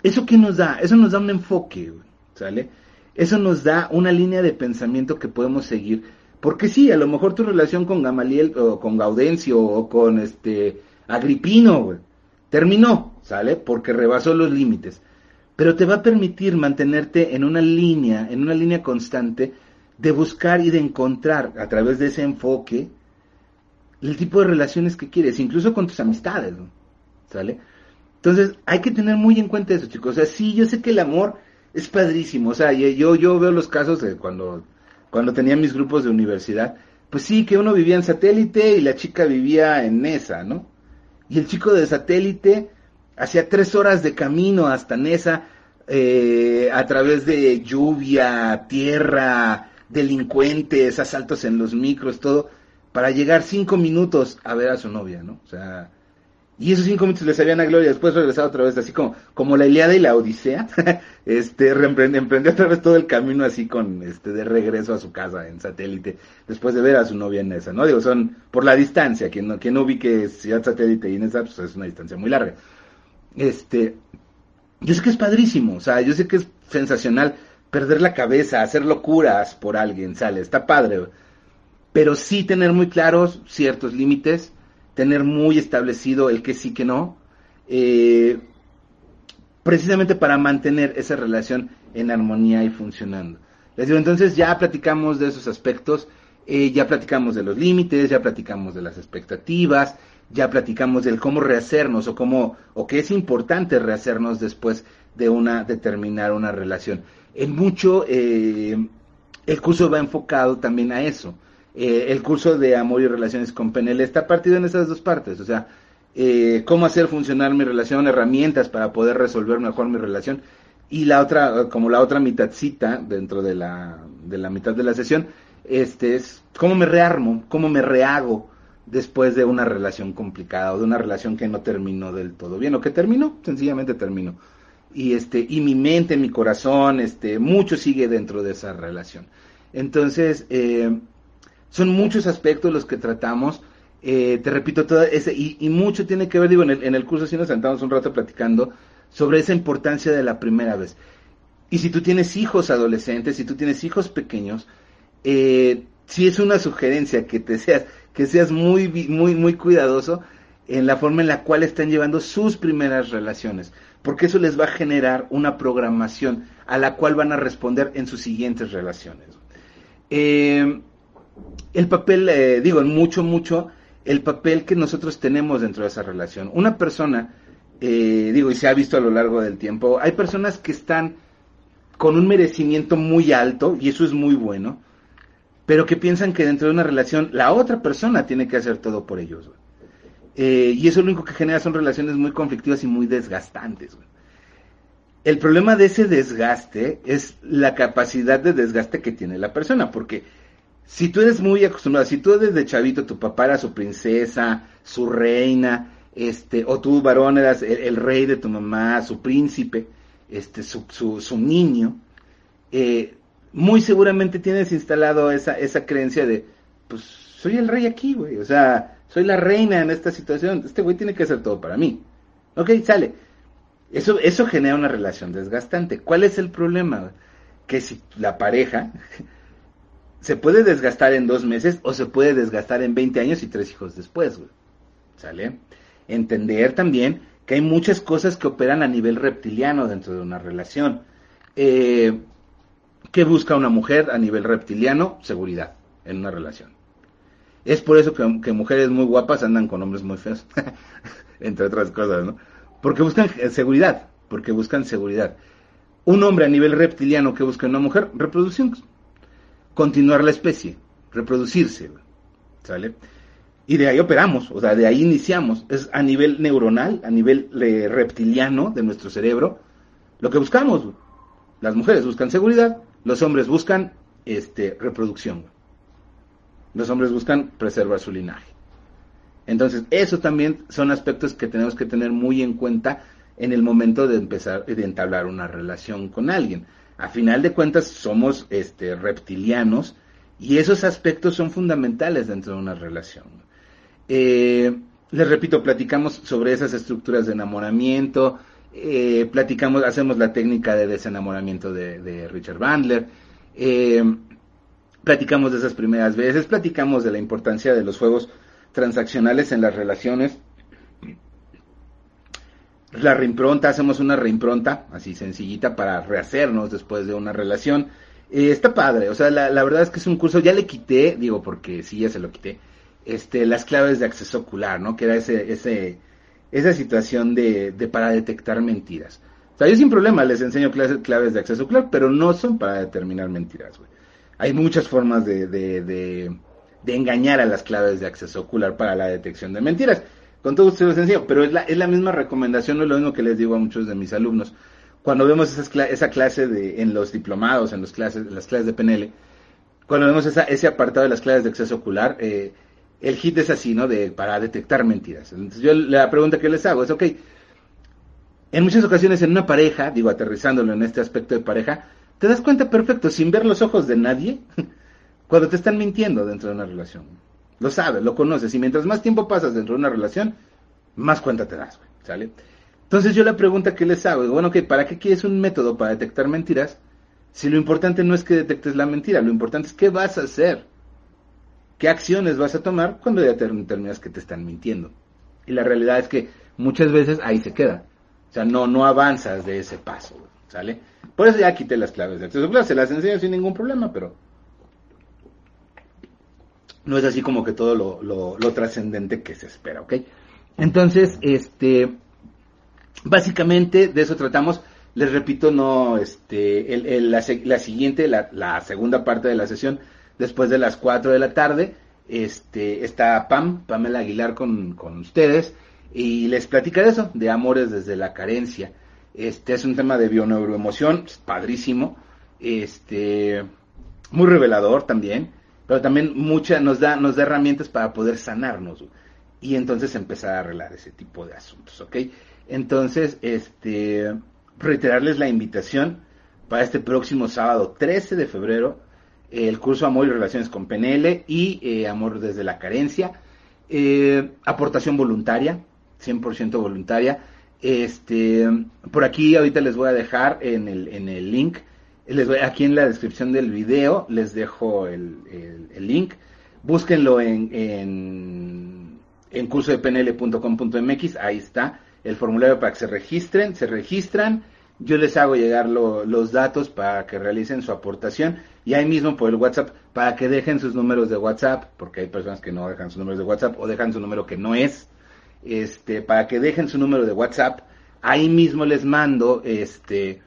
¿Eso qué nos da? Eso nos da un enfoque, ¿sale? Eso nos da una línea de pensamiento que podemos seguir. Porque sí, a lo mejor tu relación con Gamaliel o con Gaudencio o con este Agripino terminó, ¿sale? Porque rebasó los límites. Pero te va a permitir mantenerte en una línea, en una línea constante de buscar y de encontrar a través de ese enfoque el tipo de relaciones que quieres, incluso con tus amistades, ¿sale? Entonces, hay que tener muy en cuenta eso, chicos. O sea, sí, yo sé que el amor es padrísimo. O sea, yo, yo veo los casos de cuando, cuando tenía mis grupos de universidad. Pues sí, que uno vivía en satélite y la chica vivía en Nesa, ¿no? Y el chico de satélite hacía tres horas de camino hasta Nesa eh, a través de lluvia, tierra, delincuentes, asaltos en los micros, todo, para llegar cinco minutos a ver a su novia, ¿no? O sea, y esos cinco minutos le sabían a gloria, después regresaba otra vez, así como, como la Iliada y la Odisea, este, emprendió otra vez todo el camino así con, este, de regreso a su casa en satélite, después de ver a su novia en esa, ¿no? Digo, son por la distancia, quien no, quien no ubique Ciudad Satélite y en esa, pues es una distancia muy larga. Este, yo sé que es padrísimo, o sea, yo sé que es sensacional perder la cabeza, hacer locuras por alguien, sale, está padre, pero sí tener muy claros ciertos límites, tener muy establecido el que sí, que no, eh, precisamente para mantener esa relación en armonía y funcionando. Les digo, entonces ya platicamos de esos aspectos, eh, ya platicamos de los límites, ya platicamos de las expectativas, ya platicamos del cómo rehacernos o cómo, o que es importante rehacernos después de una, de terminar una relación. En mucho, eh, el curso va enfocado también a eso. Eh, el curso de amor y relaciones con PNL está partido en esas dos partes, o sea, eh, cómo hacer funcionar mi relación, herramientas para poder resolver mejor mi relación, y la otra, como la otra mitadcita dentro de la, de la mitad de la sesión, este es cómo me rearmo, cómo me rehago después de una relación complicada o de una relación que no terminó del todo bien, o que terminó, sencillamente terminó. Y este, y mi mente, mi corazón, este, mucho sigue dentro de esa relación. Entonces, eh, son muchos aspectos los que tratamos. Eh, te repito, todo ese, y, mucho tiene que ver, digo, en el, curso sí nos sentamos un rato platicando sobre esa importancia de la primera vez. Y si tú tienes hijos adolescentes, si tú tienes hijos pequeños, eh, sí es una sugerencia que te seas, que seas muy, muy, muy cuidadoso en la forma en la cual están llevando sus primeras relaciones, porque eso les va a generar una programación a la cual van a responder en sus siguientes relaciones. Eh, el papel, eh, digo, mucho, mucho, el papel que nosotros tenemos dentro de esa relación. Una persona, eh, digo, y se ha visto a lo largo del tiempo, hay personas que están con un merecimiento muy alto, y eso es muy bueno, pero que piensan que dentro de una relación la otra persona tiene que hacer todo por ellos. Eh, y eso lo único que genera son relaciones muy conflictivas y muy desgastantes. El problema de ese desgaste es la capacidad de desgaste que tiene la persona, porque si tú eres muy acostumbrado, si tú desde chavito tu papá era su princesa, su reina, este, o tú varón eras el, rey de tu mamá, su príncipe, este, su, su, niño, eh, muy seguramente tienes instalado esa, esa creencia de, pues soy el rey aquí, güey, o sea, soy la reina en esta situación, este güey tiene que hacer todo para mí. Ok, sale. Eso, eso genera una relación desgastante. ¿Cuál es el problema? Que si la pareja se puede desgastar en dos meses o se puede desgastar en 20 años y tres hijos después, güey. ¿Sale? Entender también que hay muchas cosas que operan a nivel reptiliano dentro de una relación. Eh, ¿Qué busca una mujer a nivel reptiliano? Seguridad en una relación. Es por eso que, mujeres muy guapas andan con hombres muy feos, entre otras cosas, ¿no? Porque buscan eh, seguridad, porque buscan seguridad. Un hombre a nivel reptiliano que busca una mujer, reproducción continuar la especie, reproducirse, ¿sale? Y de ahí operamos, o sea, de ahí iniciamos. Es a nivel neuronal, a nivel eh, reptiliano de nuestro cerebro, lo que buscamos. Las mujeres buscan seguridad, los hombres buscan este, reproducción. Los hombres buscan preservar su linaje. Entonces, esos también son aspectos que tenemos que tener muy en cuenta en el momento de empezar, de entablar una relación con alguien a final de cuentas somos este, reptilianos y esos aspectos son fundamentales dentro de una relación. Eh, les repito, platicamos sobre esas estructuras de enamoramiento, eh, platicamos, hacemos la técnica de desenamoramiento de, Richard Bandler, eh, platicamos de esas primeras veces, platicamos de la importancia de los juegos transaccionales en las relaciones, la reimpronta, hacemos una reimpronta, así sencillita, para rehacernos después de una relación. Eh, está padre, o sea, la, la, verdad es que es un curso, ya le quité, digo, porque sí, ya se lo quité, este, las claves de acceso ocular, ¿no? Que era ese, ese, esa situación de, de para detectar mentiras. O sea, yo sin problema les enseño claves de acceso ocular, pero no son para determinar mentiras, güey. Hay muchas formas de, engañar a las claves de acceso ocular para la detección de mentiras. Con todo gusto se enseño, pero es la, es misma recomendación, no es lo mismo que les digo a muchos de mis alumnos. Cuando vemos esa clase de, en los diplomados, en los clases, las clases de PNL, cuando vemos esa, ese apartado de las claves de acceso ocular, eh, el hit es así, ¿no? De, para detectar mentiras. Entonces yo la pregunta que les hago es, ok, en muchas ocasiones en una pareja, digo aterrizándolo en este aspecto de pareja, te das cuenta perfecto, sin ver los ojos de nadie, cuando te están mintiendo dentro de una relación. Lo sabes, lo conoces, y mientras más tiempo pasas dentro de una relación, más cuenta te das, ¿sale? Entonces yo la pregunta que les hago, bueno, ok, ¿para qué quieres un método para detectar mentiras? Si lo importante no es que detectes la mentira, lo importante es qué vas a hacer. ¿Qué acciones vas a tomar cuando ya determinas que te están mintiendo? Y la realidad es que muchas veces ahí se queda. O sea, no, no avanzas de ese paso, ¿sale? Por eso ya quité las claves de acceso. Claro, se las enseño sin ningún problema, pero no es así como que todo lo, lo, trascendente que se espera, ¿ok? Entonces, este, básicamente de eso tratamos. Les repito, no, este, el, la, la, siguiente, la, segunda parte de la sesión después de las 4 de la tarde. Este, está Pam, Pamela Aguilar con, con ustedes y les platica de eso, de amores desde la carencia. Este es un tema de bioneuroemoción, padrísimo, este, muy revelador también, pero también mucha, nos da, nos da herramientas para poder sanarnos y entonces empezar a arreglar ese tipo de asuntos, ¿ok? Entonces, este, reiterarles la invitación para este próximo sábado 13 de febrero el curso Amor y Relaciones con PNL y eh, Amor desde la Carencia. Eh, aportación voluntaria, 100% voluntaria. Este, por aquí ahorita les voy a dejar en el, en el link, les voy, aquí en la descripción del video les dejo el, el, link. Búsquenlo en, en, en curso de pnl.com.mx, ahí está el formulario para que se registren, se registran yo les hago llegar los datos para que realicen su aportación y ahí mismo por el WhatsApp para que dejen sus números de WhatsApp, porque hay personas que no dejan sus números de WhatsApp o dejan su número que no es, este, para que dejen su número de WhatsApp, ahí mismo les mando este,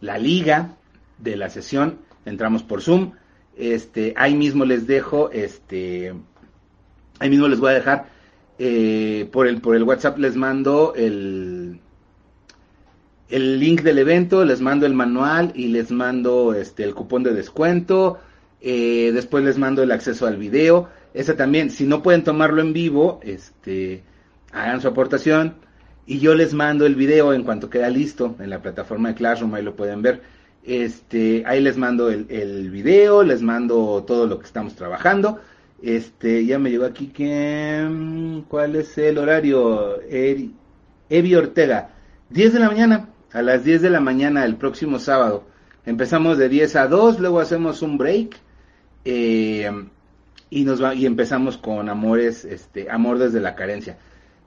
la liga de la sesión, entramos por Zoom, este, ahí mismo les dejo, este, ahí mismo les voy a dejar eh, por el por el WhatsApp les mando el el link del evento, les mando el manual y les mando este, el cupón de descuento. Eh, después les mando el acceso al video. Ese también, si no pueden tomarlo en vivo, este, hagan su aportación. Y yo les mando el video en cuanto queda listo en la plataforma de Classroom, ahí lo pueden ver. Este, ahí les mando el, el video, les mando todo lo que estamos trabajando. Este, ya me llegó aquí que, mm, ¿cuál es el horario? Evi Ortega, 10 de la mañana a las 10 de la mañana el próximo sábado. Empezamos de 10 a 2, luego hacemos un break eh, y nos va, y empezamos con amores, este, amor desde la carencia.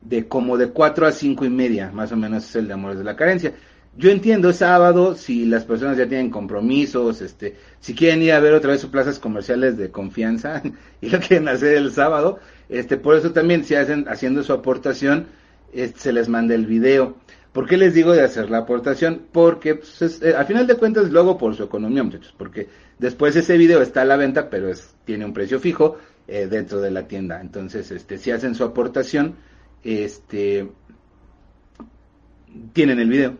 De como de 4 a 5 y media, más o menos es el de amores de la carencia. Yo entiendo es sábado, si las personas ya tienen compromisos, este, si quieren ir a ver otra vez sus plazas comerciales de confianza y lo quieren hacer el sábado, este, por eso también si hacen, haciendo su aportación, este, se les manda el video. ¿Por qué les digo de hacer la aportación? Porque pues, eh, a final de cuentas luego por su economía, muchachos, porque después ese video está a la venta, pero es, tiene un precio fijo eh, dentro de la tienda. Entonces, este, si hacen su aportación, este, tienen el video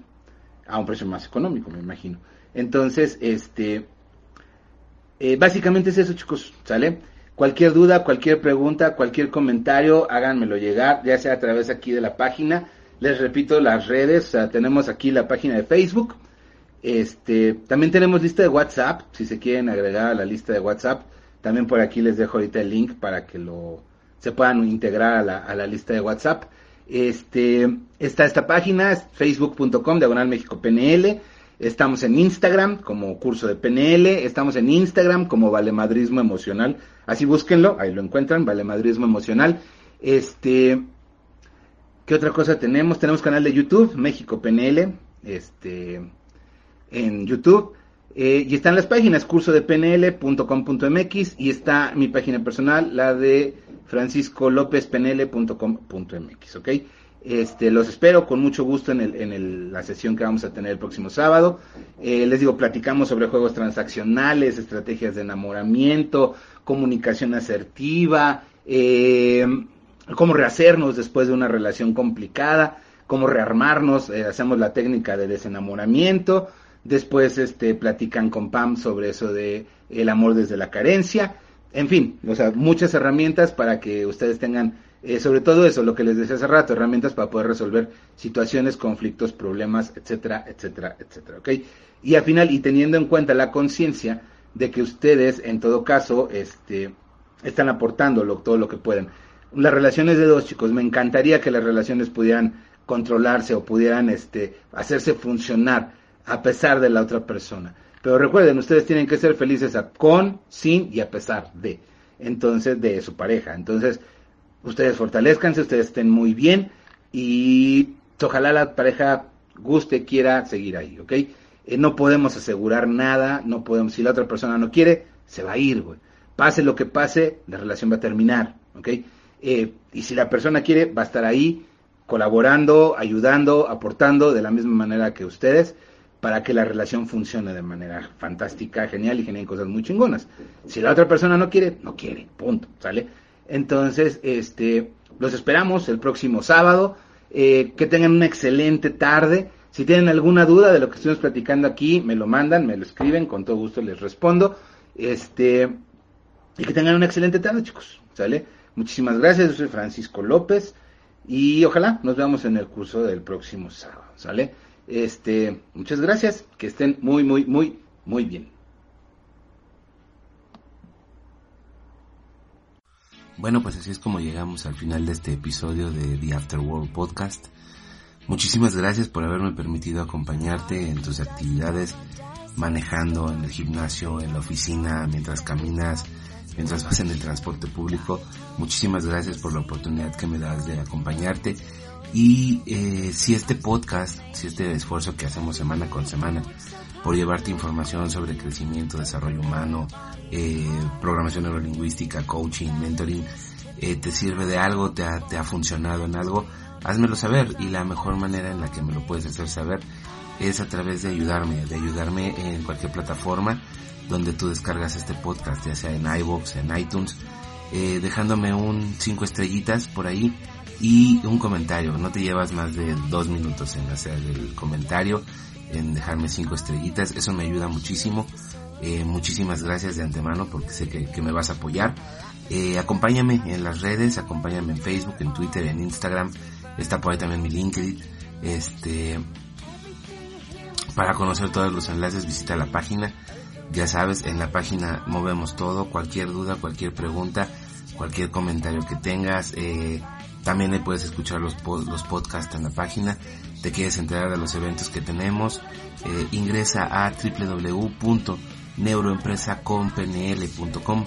a un precio más económico, me imagino. Entonces, este, eh, básicamente es eso, chicos, ¿sale? Cualquier duda, cualquier pregunta, cualquier comentario, háganmelo llegar, ya sea a través aquí de la página les repito las redes, tenemos aquí la página de Facebook. Este, también tenemos lista de WhatsApp, si se quieren agregar a la lista de WhatsApp. También por aquí les dejo ahorita el link para que lo se puedan integrar a la, a la lista de WhatsApp. Este, está esta página, facebook.com, diagonal México PNL. Estamos en Instagram como curso de PNL. Estamos en Instagram como Valemadrismo Emocional. Así búsquenlo, ahí lo encuentran, Valemadrismo Emocional. Este, ¿qué otra cosa tenemos? Tenemos canal de YouTube, México PNL, este, en YouTube. Eh, y están las páginas, curso de pnl.com.mx y está mi página personal, la de franciscolopezpnl.com.mx, ¿ok? Este, los espero con mucho gusto en, el, en la sesión que vamos a tener el próximo sábado. Eh, les digo, platicamos sobre juegos transaccionales, estrategias de enamoramiento, comunicación asertiva, eh, cómo rehacernos después de una relación complicada, cómo rearmarnos, eh, hacemos la técnica de desenamoramiento, después este, platican con Pam sobre eso de el amor desde la carencia, en fin, o sea, muchas herramientas para que ustedes tengan, eh, sobre todo eso, lo que les decía hace rato, herramientas para poder resolver situaciones, conflictos, problemas, etcétera, etcétera, etcétera, ¿ok? Y al final, y teniendo en cuenta la conciencia de que ustedes, en todo caso, este, están aportando todo lo que pueden. Las relaciones de dos chicos, me encantaría que las relaciones pudieran controlarse o pudieran este, hacerse funcionar a pesar de la otra persona. Pero recuerden, ustedes tienen que ser felices con, sin y a pesar de. Entonces, de su pareja. Entonces, ustedes fortalezcanse, ustedes estén muy bien y ojalá la pareja guste, quiera seguir ahí, ¿ok? Eh, no podemos asegurar nada, no podemos, si la otra persona no quiere, se va a ir, güey. Pase lo que pase, la relación va a terminar, ¿ok? Eh, y si la persona quiere, va a estar ahí colaborando, ayudando, aportando de la misma manera que ustedes para que la relación funcione de manera fantástica, genial y generen cosas muy chingonas. Si la otra persona no quiere, no quiere, punto, ¿sale? Entonces, este, los esperamos el próximo sábado. Eh, que tengan una excelente tarde. Si tienen alguna duda de lo que estuvimos platicando aquí, me lo mandan, me lo escriben, con todo gusto les respondo. Este, y que tengan una excelente tarde, chicos, ¿sale? Muchísimas gracias, yo soy Francisco López y ojalá nos veamos en el curso del próximo sábado, ¿sale? Este, muchas gracias, que estén muy, muy, muy, muy bien. Bueno, pues así es como llegamos al final de este episodio de The Afterworld Podcast. Muchísimas gracias por haberme permitido acompañarte en tus actividades, manejando en el gimnasio, en la oficina, mientras caminas, mientras vas en el transporte público. Muchísimas gracias por la oportunidad que me das de acompañarte y eh, si este podcast, si este esfuerzo que hacemos semana con semana por llevarte información sobre crecimiento, desarrollo humano, eh, programación neurolingüística, coaching, mentoring, eh, te sirve de algo, te ha, te ha funcionado en algo, házmelo saber. Y la mejor manera en la que me lo puedes hacer saber es a través de ayudarme, de ayudarme en cualquier plataforma donde tú descargas este podcast, ya sea en iVoox, en iTunes, eh, dejándome un cinco estrellitas por ahí y un comentario. No te llevas más de dos minutos en hacer el comentario, en dejarme cinco estrellitas. Eso me ayuda muchísimo. Eh, muchísimas gracias de antemano porque sé que, me vas a apoyar. Eh, acompáñame en las redes, acompáñame en Facebook, en Twitter, en Instagram. Está por ahí también mi LinkedIn. Este, para conocer todos los enlaces visita la página. Ya sabes, en la página movemos todo, cualquier duda, cualquier pregunta, cualquier comentario que tengas, eh, también ahí puedes escuchar los, los podcasts en la página. Te quieres enterar de los eventos que tenemos. Eh, ingresa a www.neuroempresacompnl.com.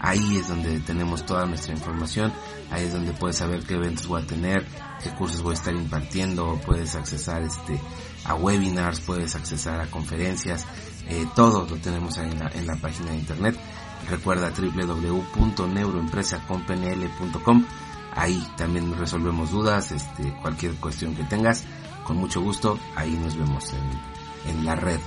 Ahí es donde tenemos toda nuestra información. Ahí es donde puedes saber qué eventos voy a tener, qué cursos voy a estar impartiendo. Puedes accesar este, a webinars, puedes accesar a conferencias. Eh, todo lo tenemos ahí en la, en la página de internet. Recuerda www.neuroempresacompnl.com Ahí también resolvemos dudas, este, cualquier cuestión que tengas, con mucho gusto, ahí nos vemos en, la red.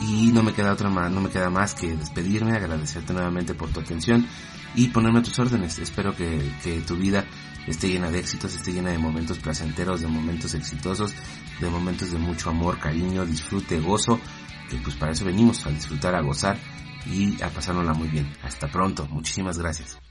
Y no me queda otra más, no me queda más que despedirme, agradecerte nuevamente por tu atención y ponerme a tus órdenes. Espero que, que tu vida esté llena de éxitos, esté llena de momentos placenteros, de momentos exitosos, de momentos de mucho amor, cariño, disfrute, gozo, que pues para eso venimos, a disfrutar, a gozar y a pasárnosla muy bien. Hasta pronto, muchísimas gracias.